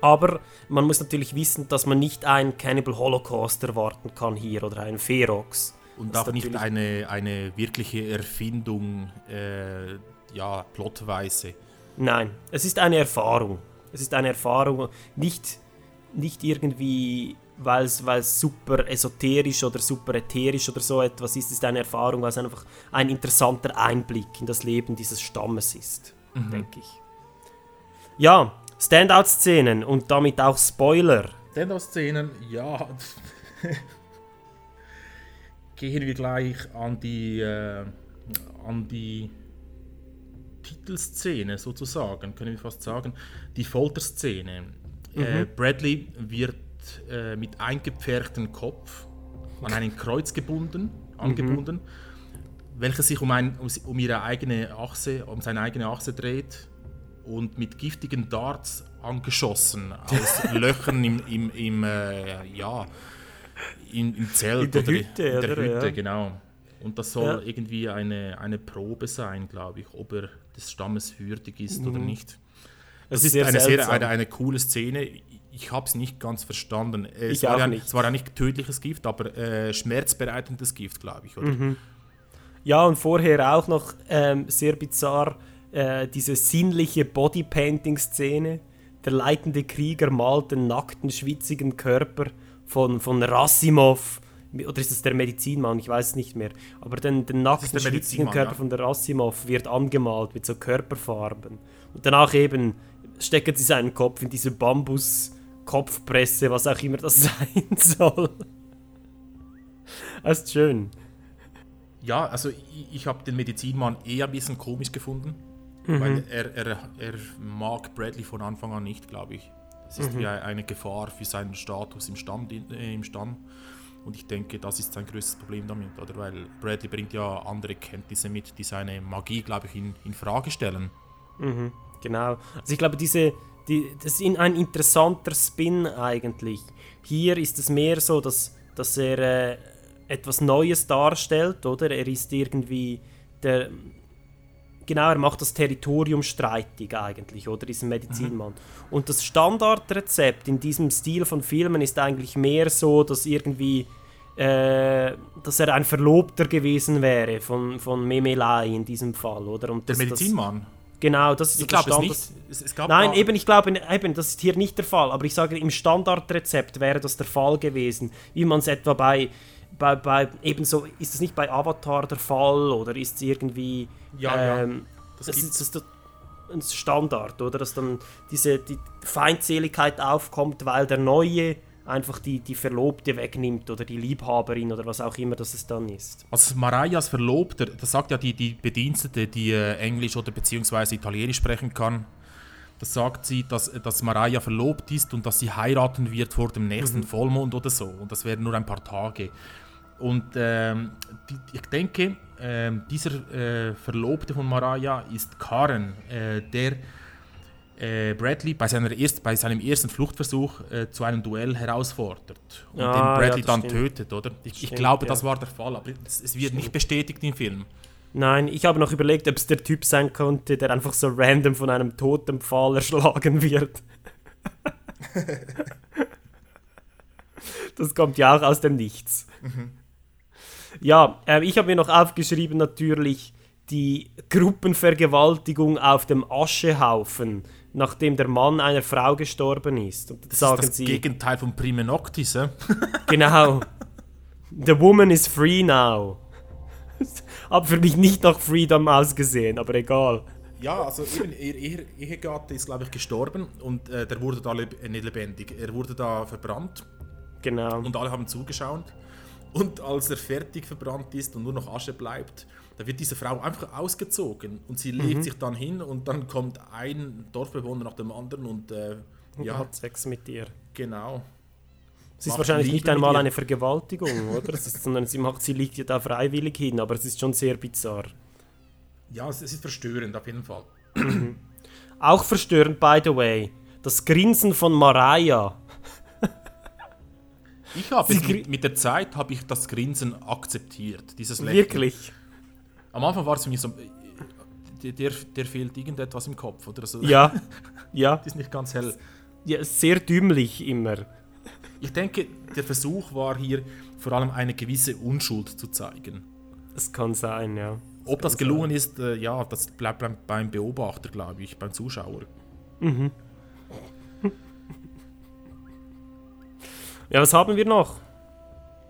Aber man muss natürlich wissen, dass man nicht einen Cannibal Holocaust erwarten kann hier oder einen Ferox. Und Das auch nicht eine, eine wirkliche Erfindung, äh, ja, plotweise. Nein, es ist eine Erfahrung. Es ist eine Erfahrung, nicht, nicht irgendwie, weil es weil es super esoterisch oder super ätherisch oder so etwas ist. Es ist eine Erfahrung, weil es einfach ein interessanter Einblick in das Leben dieses Stammes ist, denke ich. Ja, Standout-Szenen und damit auch Spoiler. Standout-Szenen, ja. Gehen wir gleich an die, äh, an die Titelszene sozusagen, können wir fast sagen. Die Folterszene. Äh, Bradley wird äh, mit eingepferchtem Kopf an einen Kreuz gebunden, angebunden, welches sich um, ein, um, um ihre eigene Achse, um seine eigene Achse dreht und mit giftigen Darts angeschossen aus Löchern im, im, im äh, ja, im, im Zelt In der oder Hütte, in der oder? Hütte, Ja. genau. Und das soll Ja. irgendwie eine, eine Probe sein, glaube ich, ob er des Stammes würdig ist oder nicht. Das Es ist Mhm. sehr eine, sehr, eine, eine coole Szene. Ich habe es nicht ganz verstanden. Es Ich war auch ja, nicht. Es war ja nicht tödliches Gift, aber äh, schmerzbereitendes Gift, glaube ich, oder? Mhm. Ja, und vorher auch noch ähm, sehr bizarr äh, diese sinnliche Bodypainting-Szene. Der leitende Krieger malt den nackten, schwitzigen Körper von, von Rassimov. Oder ist es der Medizinmann? Ich weiß es nicht mehr. Aber den, den nackten, der schwitzigen Körper ja. von der Rassimov wird angemalt mit so Körperfarben. Und danach eben stecken sie seinen Kopf in diese Bambus-Kopfpresse, was auch immer das sein soll. Das ist schön. Ja, also ich, ich habe den Medizinmann eher ein bisschen komisch gefunden, Mhm. weil er, er, er mag Bradley von Anfang an nicht, glaube ich. Es ist Mhm. wie eine Gefahr für seinen Status im Stamm, äh, im Stamm. Und ich denke, das ist sein größtes Problem damit, oder? Weil Bradley bringt ja andere Kenntnisse mit, die seine Magie, glaube ich, in, in Frage stellen. Genau. Also ich glaube, diese, die, das ist in- ein interessanter Spin eigentlich. Hier ist es mehr so, dass, dass er äh, etwas Neues darstellt, oder? Er ist irgendwie der. Genau, er macht das Territorium streitig eigentlich, oder? Diesen Medizinmann. Und das Standardrezept in diesem Stil von Filmen ist eigentlich mehr so, dass irgendwie. Äh, dass er ein Verlobter gewesen wäre von, von Memelai in diesem Fall, oder? Und Der das- das- Medizinmann? Genau, das ist Ich der glaube es Standard- nicht. Es, es Nein, eben, ich glaube, eben, das ist hier nicht der Fall. Aber ich sage, im Standardrezept wäre das der Fall gewesen. Wie man es etwa bei, bei, bei, ebenso, ist es nicht bei Avatar der Fall oder ist es irgendwie. Ja, ja. ähm, Das das, gibt's. ist das ein Standard, oder? Dass dann diese die Feindseligkeit aufkommt, weil der Neue einfach die, die Verlobte wegnimmt oder die Liebhaberin oder was auch immer das es dann ist. Also Marias Verlobter, das sagt ja die, die Bedienstete, die äh, Englisch oder beziehungsweise Italienisch sprechen kann. Das sagt sie, dass, dass Mariah verlobt ist und dass sie heiraten wird vor dem nächsten Vollmond oder so. Und das wären nur ein paar Tage. Und ähm, die, ich denke, ähm, dieser äh, Verlobte von Mariah ist Karen, äh, der äh, Bradley bei, seiner erst, bei seinem ersten Fluchtversuch äh, zu einem Duell herausfordert und Ah, den ja, Bradley das dann stimmt. tötet, oder? Ich, ich Stimmt, glaube, ja. das war der Fall, aber es, es wird nicht bestätigt im Film. Nein, ich habe noch überlegt, ob es der Typ sein konnte, der einfach so random von einem toten Pfahl erschlagen wird. das kommt ja auch aus dem Nichts. Ja, äh, ich habe mir noch aufgeschrieben natürlich die Gruppenvergewaltigung auf dem Aschehaufen, nachdem der Mann einer Frau gestorben ist. Und Das sagen ist das sie, Gegenteil von Prime Noctis, äh? Genau. The woman is free now. Hab für mich nicht nach Freedom ausgesehen, aber egal. Ja, also eben, ihr, ihr Ehegatte ist, glaube ich, gestorben und äh, der wurde da leb äh, nicht lebendig. Er wurde da verbrannt Genau. und alle haben zugeschaut. Und als er fertig verbrannt ist und nur noch Asche bleibt, da wird diese Frau einfach ausgezogen und sie legt Mhm. sich dann hin und dann kommt ein Dorfbewohner nach dem anderen und äh, ja. hat Sex mit dir. genau. Es ist wahrscheinlich Liebe nicht einmal ihr. eine Vergewaltigung, oder? Ist, sondern sie, macht, sie liegt ja da freiwillig hin, aber es ist schon sehr bizarr. Ja, es, es ist verstörend auf jeden Fall. Auch verstörend, by the way, das Grinsen von Mariah. Ich habe mit, mit der Zeit habe ich das Grinsen akzeptiert, dieses Lächeln. Wirklich. Am Anfang war es für mich so, äh, der, der, fehlt irgendetwas im Kopf oder so. Ja. Ja. Das ist nicht ganz hell. ja. Sehr dümmlich immer. Ich denke, der Versuch war hier vor allem eine gewisse Unschuld zu zeigen. Es kann sein, ja. Ob das gelungen ist, äh, ja, das bleibt beim, beim Beobachter, glaube ich, beim Zuschauer. Ja, was haben wir noch?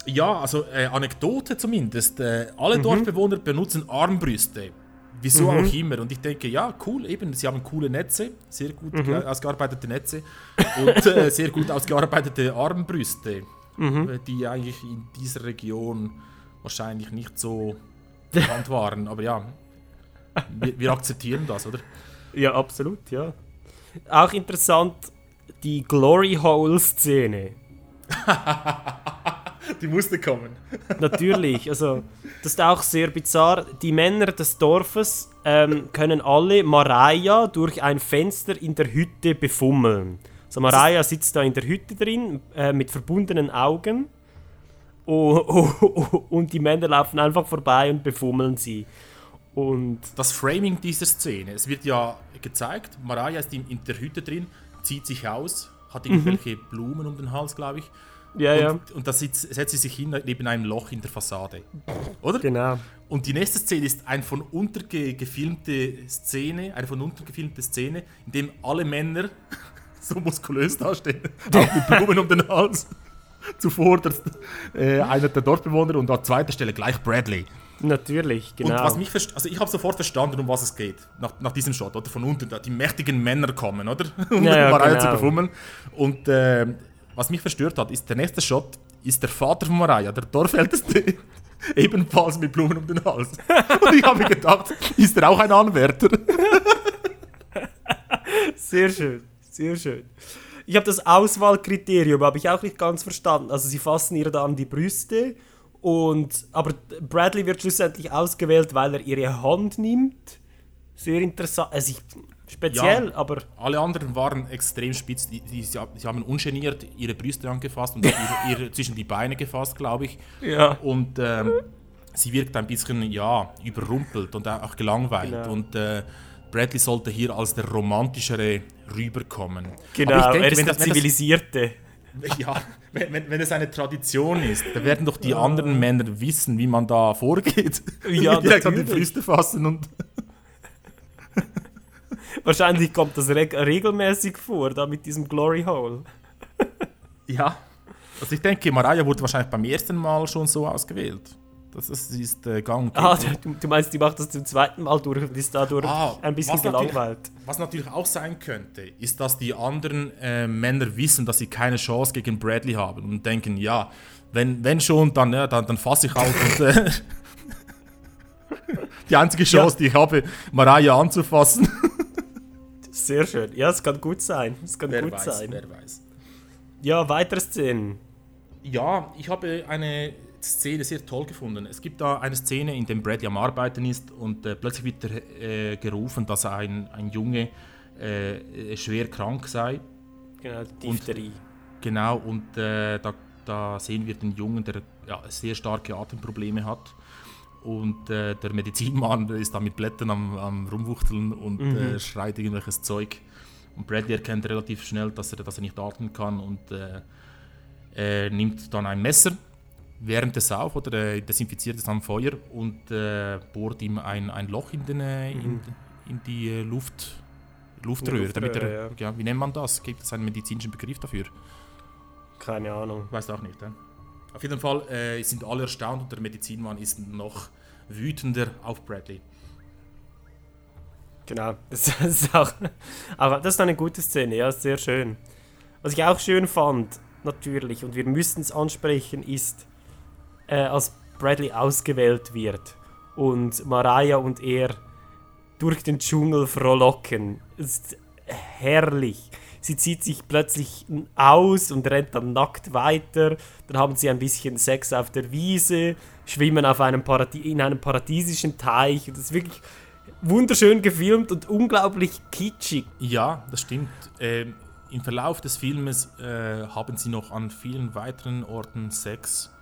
Ja, also äh, Anekdote zumindest. Äh, alle Dorfbewohner benutzen Armbrüste. Wieso auch immer. Und ich denke, ja, cool, eben, sie haben coole Netze, sehr gut ge- ausgearbeitete Netze und äh, sehr gut ausgearbeitete Armbrüste, äh, die eigentlich in dieser Region wahrscheinlich nicht so bekannt waren. Aber ja, wir, wir akzeptieren das, oder? Ja, absolut, ja. Auch interessant die Glory Hole Szene. Die musste kommen. Natürlich, also das ist auch sehr bizarr. Die Männer des Dorfes ähm, können alle Maraya durch ein Fenster in der Hütte befummeln. Also Maraya sitzt da in der Hütte drin äh, mit verbundenen Augen oh, oh, oh, und die Männer laufen einfach vorbei und befummeln sie. Und Das Framing dieser Szene, es wird ja gezeigt, Mariah ist in der Hütte drin, zieht sich aus, hat irgendwelche Blumen um den Hals, glaube ich. Mhm. ja, ja, Und, und da sitzt, setzt sie sich hin neben einem Loch in der Fassade. Oder? genau. Und die nächste Szene ist eine von unten ge- gefilmte Szene, eine von unten gefilmte Szene, in dem alle Männer so muskulös dastehen, auch mit Blumen um den Hals. Zuvor der, äh, einer der Dorfbewohner und an zweiter Stelle gleich Bradley. Natürlich, genau. Und was mich verst- also ich habe sofort verstanden, um was es geht, nach, nach diesem Shot, oder? Von unten, die mächtigen Männer kommen, oder? Um Ja, ja, Mariah zu genau. befummeln. Und äh, was mich verstört hat, ist der nächste Shot, ist der Vater von Mariah, der Dorfälteste, ebenfalls mit Blumen um den Hals. Und ich habe mir gedacht, ist er auch ein Anwärter? Sehr schön, sehr schön. Ich habe das Auswahlkriterium, habe ich auch nicht ganz verstanden. Also sie fassen ihr da an die Brüste und aber Bradley wird schlussendlich ausgewählt, weil er ihre Hand nimmt. Sehr interessant. Also ich, speziell, Ja. aber Alle anderen waren extrem spitz. Die, die, sie haben ungeniert ihre Brüste angefasst und ihre, ihre, zwischen die Beine gefasst, glaube ich. Ja. Und ähm, sie wirkt ein bisschen, ja, überrumpelt und auch gelangweilt. Genau. Und äh, Bradley sollte hier als der romantischere rüberkommen. genau, denke, er ist wenn der das, wenn das, Zivilisierte. ja, wenn, wenn, wenn es eine Tradition ist, dann werden doch die anderen Männer wissen, wie man da vorgeht. Ja, Direkt an die. Brüste fassen und Wahrscheinlich kommt das reg regelmäßig vor, da mit diesem Glory Hole. Ja. Also ich denke, Mariah wurde wahrscheinlich beim ersten Mal schon so ausgewählt. Das ist, ist äh, gang Ah, du, du meinst, die macht das zum zweiten Mal durch und ist dadurch Ah, ein bisschen natürlich- gelangweilt. Was natürlich auch sein könnte, ist, dass die anderen äh, Männer wissen, dass sie keine Chance gegen Bradley haben und denken, ja, wenn, wenn schon, dann, ja, dann, dann fasse ich auf und äh, die einzige Chance, die ich habe, Mariah anzufassen. Sehr schön. Ja, es kann gut sein. Es kann wer gut weiß, sein. wer weiß. Ja, weitere Szenen. Ja, ich habe eine Szene sehr toll gefunden. Es gibt da eine Szene, in der Bradley am Arbeiten ist und äh, plötzlich wird er äh, gerufen, dass ein, ein Junge äh, schwer krank sei. Genau, Diphtherie. Genau, und äh, da, da sehen wir den Jungen, der ja, sehr starke Atemprobleme hat. Und äh, der Medizinmann ist da mit Blättern am, am Rumwuchteln und äh, schreit irgendwelches Zeug. Und Bradley erkennt relativ schnell, dass er, dass er nicht atmen kann und nimmt dann ein Messer, wärmt es auf oder äh, desinfiziert es am Feuer und äh, bohrt ihm ein, ein Loch in, den, äh, in, in die äh, Luft, Luftröhre. damit er, Luftröhre, ja. wie nennt man das? Gibt es einen medizinischen Begriff dafür? Keine Ahnung. Weiß auch nicht. Ja? Auf jeden Fall äh, sind alle erstaunt und der Medizinmann ist noch wütender auf Bradley. Genau. Das ist auch, aber das ist eine gute Szene, ja, sehr schön. Was ich auch schön fand, natürlich, und wir müssten es ansprechen, ist, äh, als Bradley ausgewählt wird und Mariah und er durch den Dschungel frohlocken. Es ist herrlich. Sie zieht sich plötzlich aus und rennt dann nackt weiter. Dann haben sie ein bisschen Sex auf der Wiese, schwimmen auf einem in einem paradiesischen Teich. Und das ist wirklich wunderschön gefilmt und unglaublich kitschig. Ja, das stimmt. Ähm, Im Verlauf des Filmes äh, haben sie noch an vielen weiteren Orten Sex.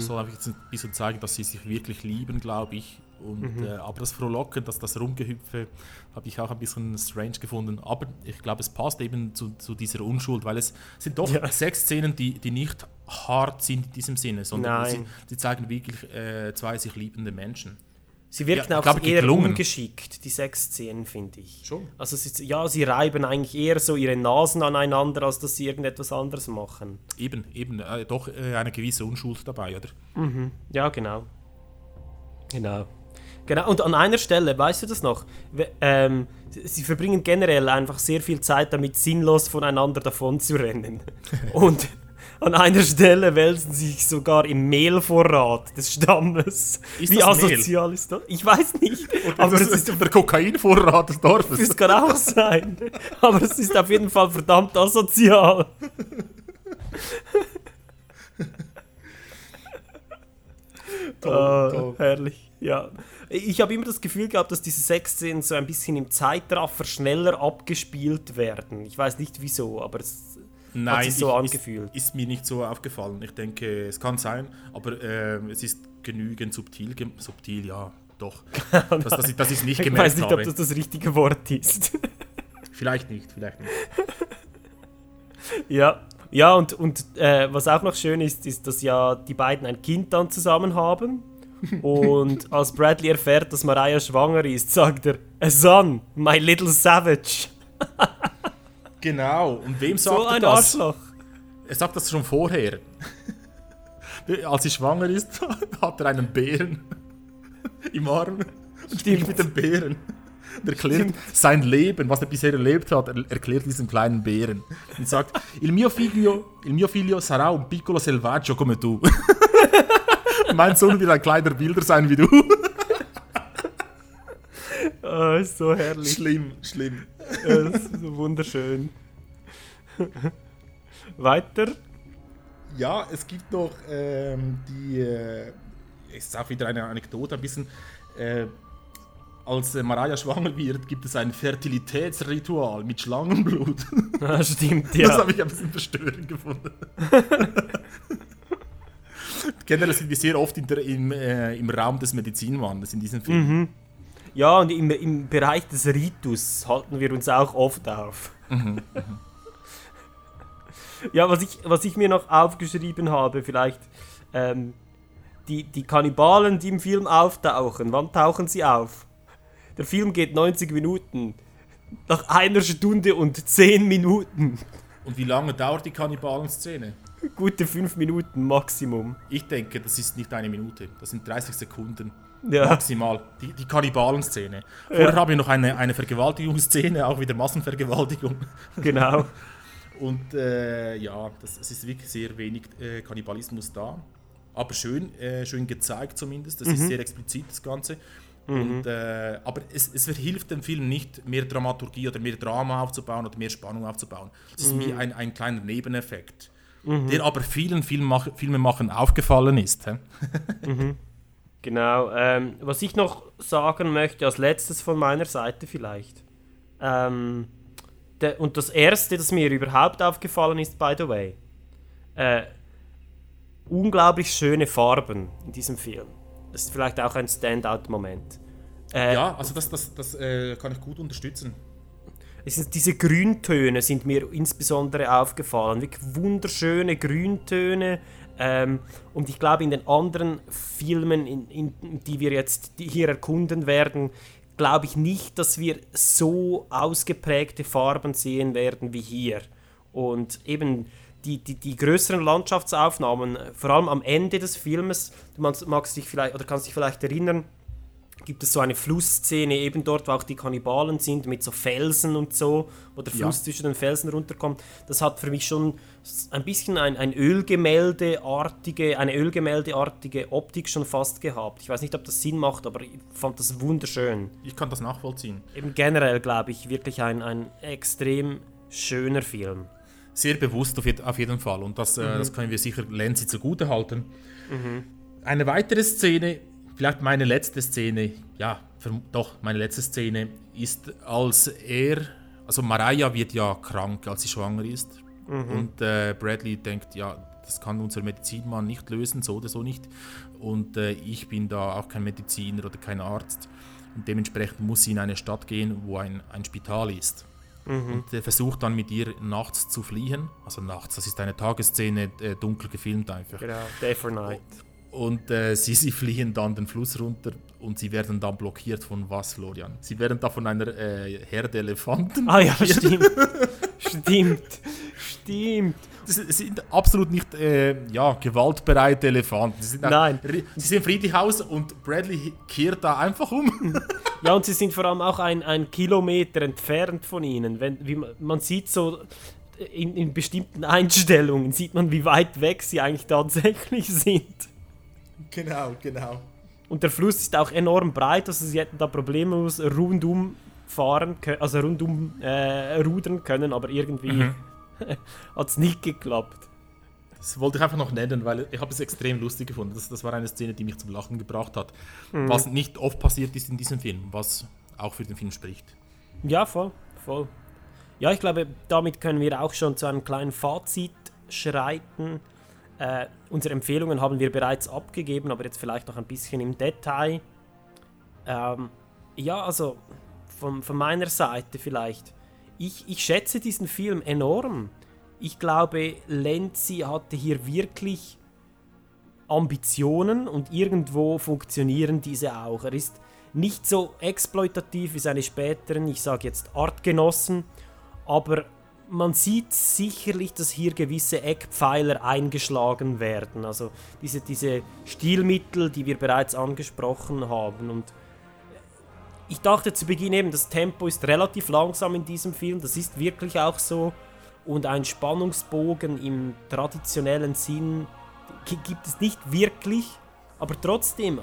Soll einfach jetzt ein bisschen zeigen, dass sie sich wirklich lieben, glaube ich. Und, äh, aber das Frohlocken, das, das Rumgehüpfe, habe ich auch ein bisschen strange gefunden. Aber ich glaube, es passt eben zu, zu dieser Unschuld, weil es sind doch Ja. sechs Szenen, die, die nicht hart sind in diesem Sinne, sondern sie, sie zeigen wirklich äh, zwei sich liebende Menschen. Sie wirken Ja, auch glaub ich, eher gelungen. ungeschickt, die Sexszenen, finde ich. Schon. Also sie, ja, sie reiben eigentlich eher so ihre Nasen aneinander, als dass sie irgendetwas anderes machen. Eben, eben, äh, doch äh, eine gewisse Unschuld dabei, oder? Ja, genau. Genau. Genau, und an einer Stelle, weißt du das noch? Ähm, sie- sie verbringen generell einfach sehr viel Zeit damit, sinnlos voneinander davon zu rennen. und an einer Stelle wälzen sie sich sogar im Mehlvorrat des Stammes. Ist Wie das Mehl? asozial ist das? Ich weiß nicht. Aber aber das es ist der Kokainvorrat des Dorfes. Das kann auch sein. Aber es ist auf jeden Fall verdammt asozial. Ah, toll. herrlich, ja. Ich habe immer das Gefühl gehabt, dass diese Sexszenen so ein bisschen im Zeitraffer schneller abgespielt werden. Ich weiß nicht wieso, aber es hat sich so ich- angefühlt. Ist, ist mir nicht so aufgefallen. Ich denke, es kann sein, aber ähm, es ist genügend subtil. Subtil, ja, doch. dass, dass, ich, dass ich es nicht ich gemerkt weiß nicht, habe. ob das das richtige Wort ist. Vielleicht nicht, vielleicht nicht. ja, ja und, und äh, was auch noch schön ist, ist, dass ja die beiden ein Kind dann zusammen haben. Und als Bradley erfährt, dass Mariah schwanger ist, sagt er, A son, my little savage. Genau. Und wem sagt So er ein das? Arschloch. Er sagt das schon vorher. Als sie schwanger ist, hat er einen Bären im Arm und spielt mit dem Bären. Und erklärt sein Leben, was er bisher erlebt hat, er erklärt diesen kleinen Bären. Und sagt, il mio figlio, il mio figlio sarà un piccolo selvaggio come tu. mein Sohn wird ein kleiner Wilder sein wie du. Ah, ist so herrlich. schlimm, schlimm. Das ist so wunderschön. Weiter? Ja, es gibt noch ähm, die, äh, ist auch wieder eine Anekdote, ein bisschen, äh, als Mariah schwanger wird, gibt es ein Fertilitätsritual mit Schlangenblut. Ah, stimmt, Das ja. habe ich ein bisschen verstörend gefunden. Generell sind wir sehr oft in der, im, äh, im Raum des Medizinmannes in diesem Film. Mhm. Ja, und im, im Bereich des Ritus halten wir uns auch oft auf. ja, was ich, was ich mir noch aufgeschrieben habe, vielleicht ähm, die, die Kannibalen, die im Film auftauchen, wann tauchen sie auf? Der Film geht 90 Minuten. Nach einer Stunde und 10 Minuten. Und wie lange dauert die Kannibalen-Szene? Gute 5 Minuten Maximum. Ich denke, das ist nicht eine Minute, das sind 30 Sekunden. Ja. Maximal. Die, die Kannibalen-Szene. Vorher haben wir noch eine, eine Vergewaltigungsszene, auch wieder Massenvergewaltigung. Genau. Und äh, ja, das, es ist wirklich sehr wenig äh, Kannibalismus da. Aber schön, äh, schön gezeigt zumindest. Das ist Mhm. sehr explizit, das Ganze. Mhm. Und, äh, aber es, es hilft dem Film nicht, mehr Dramaturgie oder mehr Drama aufzubauen oder mehr Spannung aufzubauen. Es ist Mhm. wie ein, ein kleiner Nebeneffekt, Mhm. der aber vielen Filmmach Filmemachern aufgefallen ist. Genau. Ähm, was ich noch sagen möchte, als letztes von meiner Seite vielleicht. Ähm, der, und das erste, das mir überhaupt aufgefallen ist, by the way. Äh, unglaublich schöne Farben in diesem Film. Das ist vielleicht auch ein Standout-Moment. Äh, Ja, also das, das, das äh, kann ich gut unterstützen. es sind diese Grüntöne sind mir insbesondere aufgefallen. Wirklich wunderschöne Grüntöne. Ähm, und ich glaube, in den anderen Filmen, in, in, die wir jetzt hier erkunden werden, glaube ich nicht, dass wir so ausgeprägte Farben sehen werden wie hier. Und eben die, die, die größeren Landschaftsaufnahmen, vor allem am Ende des Filmes, du magst, dich vielleicht oder kannst dich vielleicht erinnern, gibt es so eine Flussszene eben dort, wo auch die Kannibalen sind, mit so Felsen und so, wo der Ja. Fluss zwischen den Felsen runterkommt. Das hat für mich schon ein bisschen ein, ein Ölgemäldeartige, eine Ölgemäldeartige Optik schon fast gehabt. Ich weiß nicht, ob das Sinn macht, aber ich fand das wunderschön. Ich kann das nachvollziehen. Eben generell, glaube ich, wirklich ein, ein extrem schöner Film. Sehr bewusst auf jeden Fall. Und das, äh, Mhm. das können wir sicher Lenzi zugute halten. Mhm. Eine weitere Szene, vielleicht meine letzte Szene, ja, doch, meine letzte Szene ist, als er, also Mariah wird ja krank, als sie schwanger ist. Mhm. Und äh, Bradley denkt, ja, das kann unser Medizinmann nicht lösen, so oder so nicht. Und äh, ich bin da auch kein Mediziner oder kein Arzt. Und dementsprechend muss sie in eine Stadt gehen, wo ein, ein Spital ist. Mhm. Und er versucht dann mit ihr nachts zu fliehen. Also nachts, das ist eine Tagesszene, äh, dunkel gefilmt einfach. Genau, Day for Night. Und äh, sie, sie fliehen dann den Fluss runter und sie werden dann blockiert von was, Florian? Sie werden da von einer äh, Herde Elefanten Ah ja, stimmt. stimmt. Stimmt. Das sind absolut nicht äh, ja, gewaltbereite Elefanten. Sie Nein. Sie sind friedlich aus und Bradley kehrt da einfach um. Ja, und sie sind vor allem auch ein, ein Kilometer entfernt von ihnen. Wenn, wie man, man sieht so in, in bestimmten Einstellungen, sieht man, wie weit weg sie eigentlich tatsächlich sind. genau, genau. Und der Fluss ist auch enorm breit, also sie hätten da problemlos rundum fahren können, also rundum äh, rudern können, aber irgendwie Mhm. hat es nicht geklappt. Das wollte ich einfach noch nennen, weil ich habe es extrem lustig gefunden. Das, das war eine Szene, die mich zum Lachen gebracht hat. Mhm. Was nicht oft passiert ist in diesem Film, was auch für den Film spricht. Ja, voll, voll. Ja, ich glaube, damit können wir auch schon zu einem kleinen Fazit schreiten. Äh, unsere Empfehlungen haben wir bereits abgegeben, aber jetzt vielleicht noch ein bisschen im Detail. Ähm, ja, also von, von meiner Seite vielleicht. Ich, ich schätze diesen Film enorm. Ich glaube, Lenzi hatte hier wirklich Ambitionen und irgendwo funktionieren diese auch. Er ist nicht so exploitativ wie seine späteren, ich sage jetzt Artgenossen, aber man sieht sicherlich, dass hier gewisse Eckpfeiler eingeschlagen werden. Also diese, diese Stilmittel, die wir bereits angesprochen haben. Und ich dachte zu Beginn eben, das Tempo ist relativ langsam in diesem Film. Das ist wirklich auch so. Und ein Spannungsbogen im traditionellen Sinn gibt es nicht wirklich. Aber trotzdem,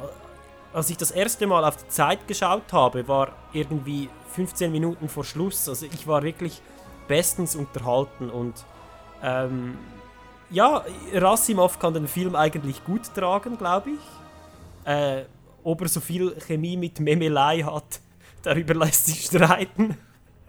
als ich das erste Mal auf die Zeit geschaut habe, war irgendwie 15 Minuten vor Schluss. Also ich war wirklich bestens unterhalten und ähm, ja, Rassimov kann den Film eigentlich gut tragen, glaube ich. Äh, ob er so viel Chemie mit Memelei hat, darüber lässt sich streiten.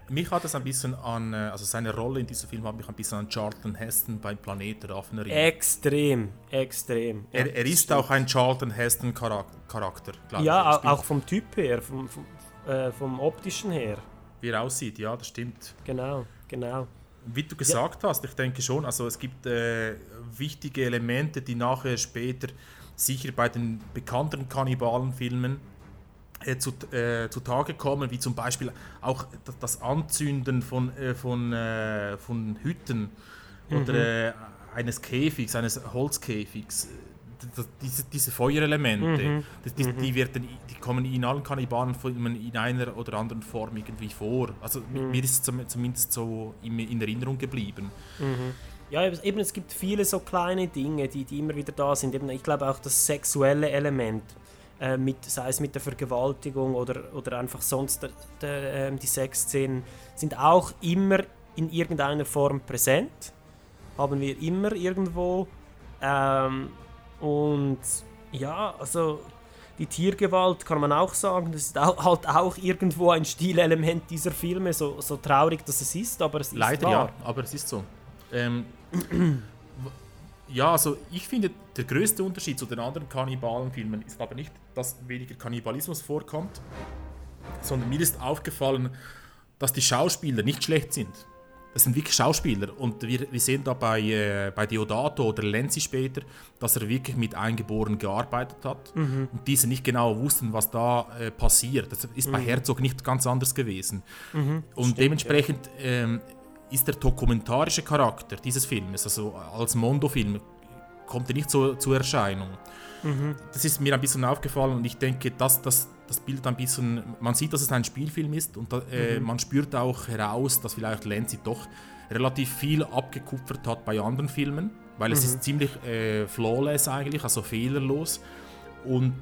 Mich hat es ein bisschen an, äh, also seine Rolle in diesem Film hat mich ein bisschen an Charlton Heston beim Planet der Affen erinnert. Extrem, extrem. Er, er ist auch ein Charlton Heston Charakter, glaube ja, ich. Ja, auch vom Typ her, vom, vom, äh, vom optischen her. Wie er aussieht, ja, das stimmt. Genau, genau. Wie du gesagt ja. hast, ich denke schon, also es gibt äh, wichtige Elemente, die nachher später sicher bei den bekannteren Kannibalenfilmen äh, zu, äh, zutage kommen, wie zum Beispiel auch das Anzünden von, äh, von, äh, von Hütten mhm. oder äh, eines Käfigs, eines Holzkäfigs. Diese, diese Feuerelemente, Mhm. die, die, die, werden, die kommen in allen Kannibalenfilmen in einer oder anderen Form irgendwie vor. Also Mhm. mir ist es zumindest so in, in Erinnerung geblieben. Mhm. Ja, eben, es gibt viele so kleine Dinge, die, die immer wieder da sind. Eben, ich glaube auch das sexuelle Element, äh, mit, sei es mit der Vergewaltigung oder, oder einfach sonst der, der, äh, die Sexszenen, sind auch immer in irgendeiner Form präsent. Haben wir immer irgendwo. Ähm, und ja, also die Tiergewalt kann man auch sagen, das ist auch, halt auch irgendwo ein Stilelement dieser Filme, so, so traurig dass es ist, aber es ist Leider wahr. ja, aber es ist so. Ähm, ja, also ich finde, der größte Unterschied zu den anderen Kannibalenfilmen ist aber nicht, dass weniger Kannibalismus vorkommt, sondern mir ist aufgefallen, dass die Schauspieler nicht schlecht sind. Das sind wirklich Schauspieler und wir, wir sehen da bei, äh, bei Deodato oder Lenzi später, dass er wirklich mit Eingeborenen gearbeitet hat Mhm. und diese nicht genau wussten, was da äh, passiert. Das ist bei Mhm. Herzog nicht ganz anders gewesen. Mhm, Und stimmt, dementsprechend ähm, ist der dokumentarische Charakter dieses Filmes, also als Mondo-Film, kommt er nicht so zur Erscheinung. Mhm. Das ist mir ein bisschen aufgefallen und ich denke, dass das, das Bild ein bisschen, man sieht, dass es ein Spielfilm ist und da, äh, Mhm. man spürt auch heraus, dass vielleicht Lenzi doch relativ viel abgekupfert hat bei anderen Filmen, weil es Mhm. ist ziemlich äh, flawless eigentlich, also fehlerlos und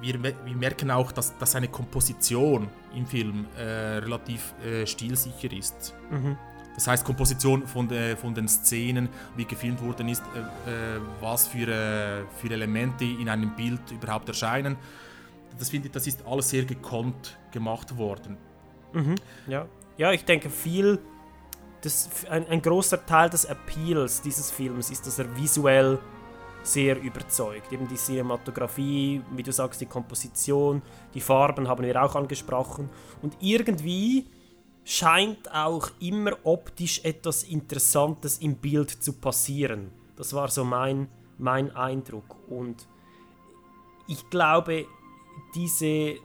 wir, wir merken auch, dass, dass seine Komposition im Film äh, relativ äh, stilsicher ist. Mhm. Das heißt, Komposition von, de, von den Szenen, wie gefilmt worden ist, äh, äh, was für, äh, für Elemente in einem Bild überhaupt erscheinen. Das finde ich, das ist alles sehr gekonnt gemacht worden. Mhm. Ja. ja, ich denke viel, das, ein, ein großer Teil des Appeals dieses Films ist, dass er visuell sehr überzeugt. Eben die Cinematografie, wie du sagst, die Komposition, die Farben haben wir auch angesprochen. Und irgendwie scheint auch immer optisch etwas Interessantes im Bild zu passieren. Das war so mein, mein Eindruck. Und ich glaube, diese,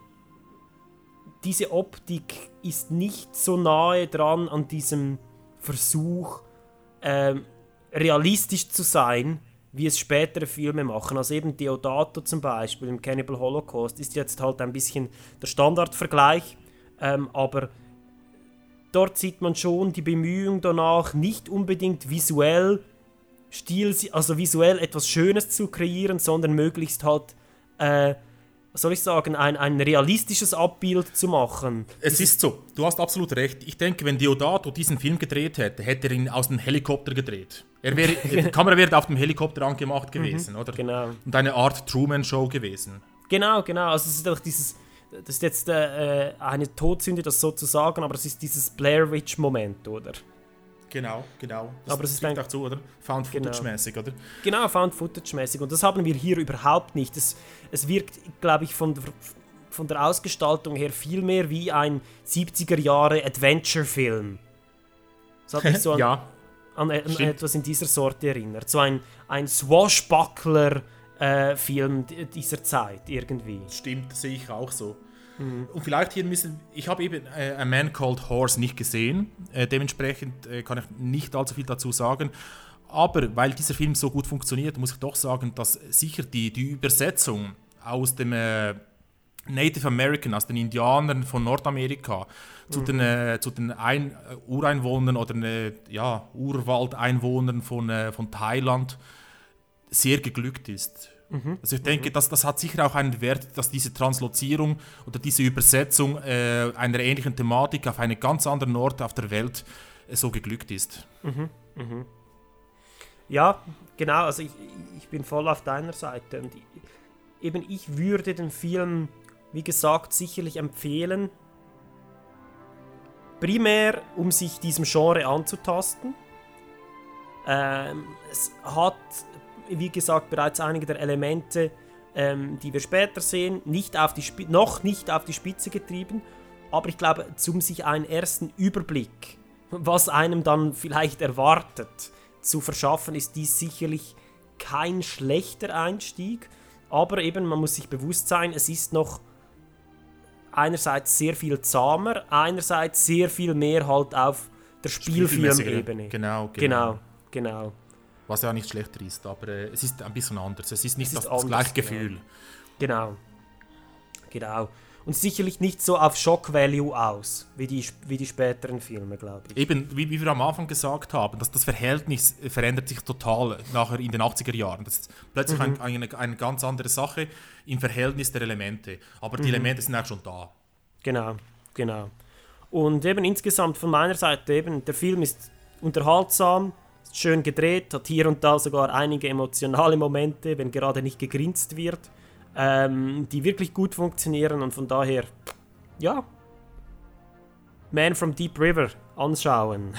diese Optik ist nicht so nahe dran an diesem Versuch, ähm, realistisch zu sein, wie es spätere Filme machen. Also eben Deodato zum Beispiel im Cannibal Holocaust ist jetzt halt ein bisschen der Standardvergleich, ähm, aber dort sieht man schon die Bemühung danach, nicht unbedingt visuell Stil, also visuell etwas Schönes zu kreieren, sondern möglichst halt äh, was soll ich sagen, ein, ein realistisches Abbild zu machen. Es ist so, du hast absolut recht. Ich denke, wenn Diodato diesen Film gedreht hätte, hätte er ihn aus dem Helikopter gedreht. Er wäre, die Kamera wäre auf dem Helikopter angemacht gewesen, oder? Genau. Und eine Art Truman-Show gewesen. Genau, genau. Also es ist doch dieses, das ist jetzt äh, eine Todsünde, das so zu sagen, aber es ist dieses Blair Witch-Moment, oder? Genau, genau. Das, aber es ist auch so, oder? Found Footage-mäßig, genau. oder? Genau, Found Footage-mäßig. Und das haben wir hier überhaupt nicht. Es, es wirkt, glaube ich, von der, von der Ausgestaltung her viel mehr wie ein 70er Jahre Adventure-Film. Das hat mich so an, ja, an, an etwas in dieser Sorte erinnert. So ein, ein Swashbuckler-Film äh, dieser Zeit irgendwie. Stimmt, sehe ich auch so. Und vielleicht hier müssen, ich habe eben äh, A Man Called Horse nicht gesehen, äh, dementsprechend äh, kann ich nicht allzu viel dazu sagen. Aber weil dieser Film so gut funktioniert, muss ich doch sagen, dass sicher die, die Übersetzung aus dem äh, Native American, aus den Indianern von Nordamerika, zu den, äh, zu den Ein Ureinwohnern oder äh, ja, Urwaldeinwohnern von, von Thailand sehr geglückt ist. Mhm. Also ich denke, das, das hat sicher auch einen Wert, dass diese Translozierung oder diese Übersetzung äh, einer ähnlichen Thematik auf einen ganz anderen Ort auf der Welt äh, so geglückt ist. Mhm. Mhm. Ja, genau, also ich, ich bin voll auf deiner Seite und eben ich würde den Film, wie gesagt, sicherlich empfehlen, primär um sich diesem Genre anzutasten. Ähm, es hat wie gesagt, bereits einige der Elemente, ähm, die wir später sehen, nicht auf die noch nicht auf die Spitze getrieben. Aber ich glaube, um sich einen ersten Überblick, was einem dann vielleicht erwartet, zu verschaffen, ist dies sicherlich kein schlechter Einstieg. Aber eben, man muss sich bewusst sein, es ist noch einerseits sehr viel zahmer, einerseits sehr viel mehr halt auf der Spielfilmebene. Genau, genau. Genau, genau. Was ja nicht schlechter ist, aber äh, es ist ein bisschen anders. Es ist nicht es ist das, anders, das gleiche Gefühl. Genau. genau. Und sicherlich nicht so auf Shock Value aus, wie die, wie die späteren Filme, glaube ich. Eben, wie, wie, wir am Anfang gesagt haben, dass das Verhältnis verändert sich total nachher in den 80er Jahren. Das ist plötzlich mhm. ein, eine, eine ganz andere Sache im Verhältnis der Elemente. Aber die mhm. Elemente sind auch schon da. Genau, genau. Und eben insgesamt von meiner Seite, eben, der Film ist unterhaltsam, schön gedreht, hat hier und da sogar einige emotionale Momente, wenn gerade nicht gegrinst wird, ähm, die wirklich gut funktionieren und von daher, ja, Man from Deep River anschauen.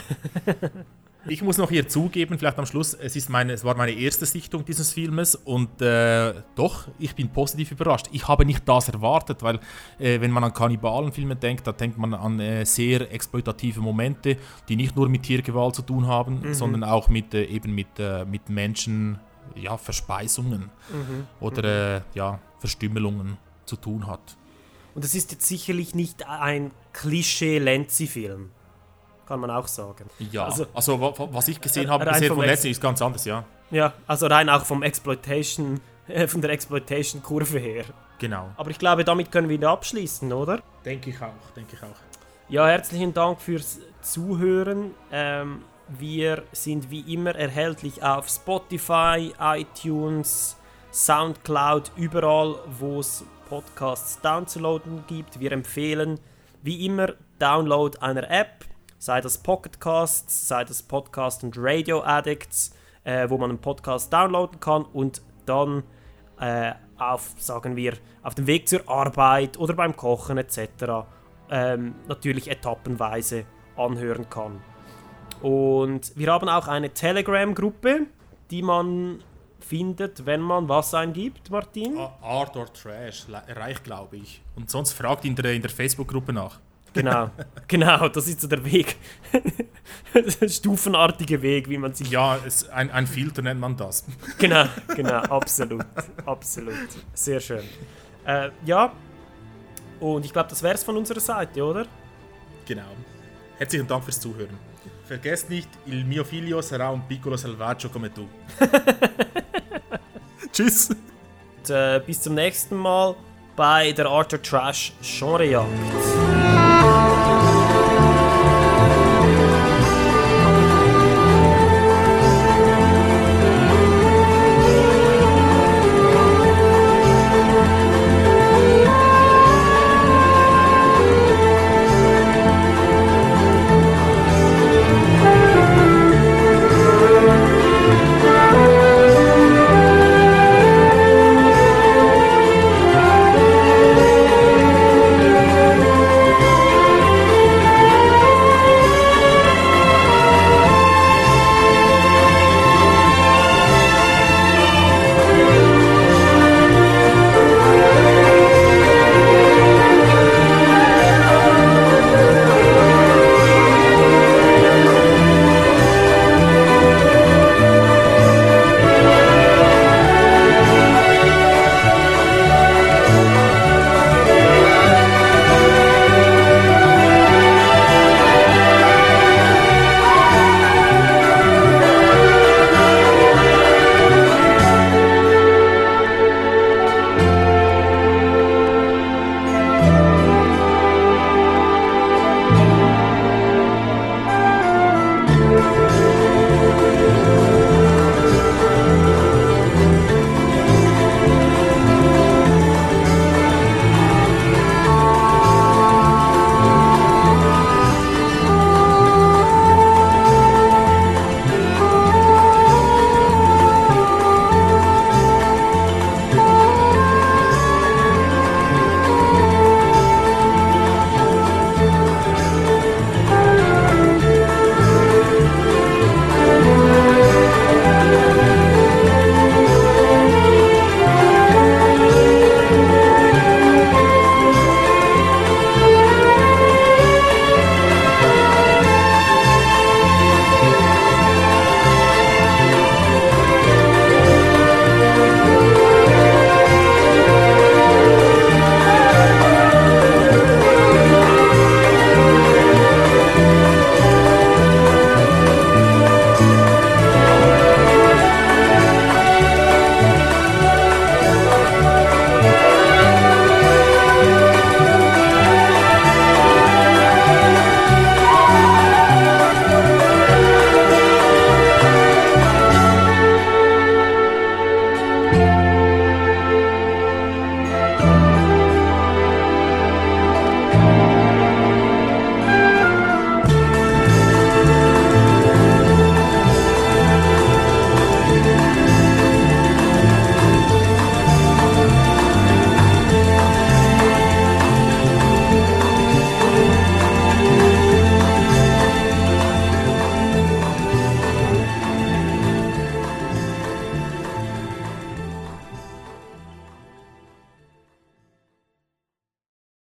Ich muss noch hier zugeben, vielleicht am Schluss, es, ist meine, es war meine erste Sichtung dieses Filmes und äh, doch, ich bin positiv überrascht. Ich habe nicht das erwartet, weil äh, wenn man an Kannibalenfilme denkt, da denkt man an äh, sehr exploitative Momente, die nicht nur mit Tiergewalt zu tun haben, mhm. sondern auch mit, äh, eben mit, äh, mit Menschen, ja, Verspeisungen mhm. oder mhm. ja, Verstümmelungen zu tun hat. Und es ist jetzt sicherlich nicht ein Klischee-Lenzi-Film kann man auch sagen. Ja, also, also was ich gesehen habe bisher von letzten ist ganz anders, ja. Ja, also rein auch vom Exploitation, äh, von der Exploitation-Kurve her. Genau. Aber ich glaube, damit können wir wieder abschließen, oder? Denke ich auch, denke ich auch. Ja, herzlichen Dank fürs Zuhören. Ähm, wir sind wie immer erhältlich auf Spotify, iTunes, Soundcloud, überall, wo es Podcasts downzuladen gibt. Wir empfehlen wie immer Download einer App sei das Pocketcasts, sei das Podcast und Radio Addicts, äh, wo man einen Podcast downloaden kann und dann äh, auf, sagen wir, auf dem Weg zur Arbeit oder beim Kochen etc. Ähm, natürlich etappenweise anhören kann. Und wir haben auch eine Telegram-Gruppe, die man findet, wenn man was eingibt, Martin? Art or Trash, reicht glaube ich. Und sonst fragt in der, in der Facebook-Gruppe nach. Genau, genau, das ist so der Weg. der stufenartige Weg, wie man sich. Ja, es, ein, ein Filter nennt man das. genau, genau, absolut. absolut. Sehr schön. Äh, ja, und ich glaube, das wäre es von unserer Seite, oder? Genau. Herzlichen Dank fürs Zuhören. Vergesst nicht, il mio figlio sarà un piccolo selvaggio come tu. Tschüss. Und, äh, bis zum nächsten Mal bei der Arthur Trash Genrejagd. Thank you.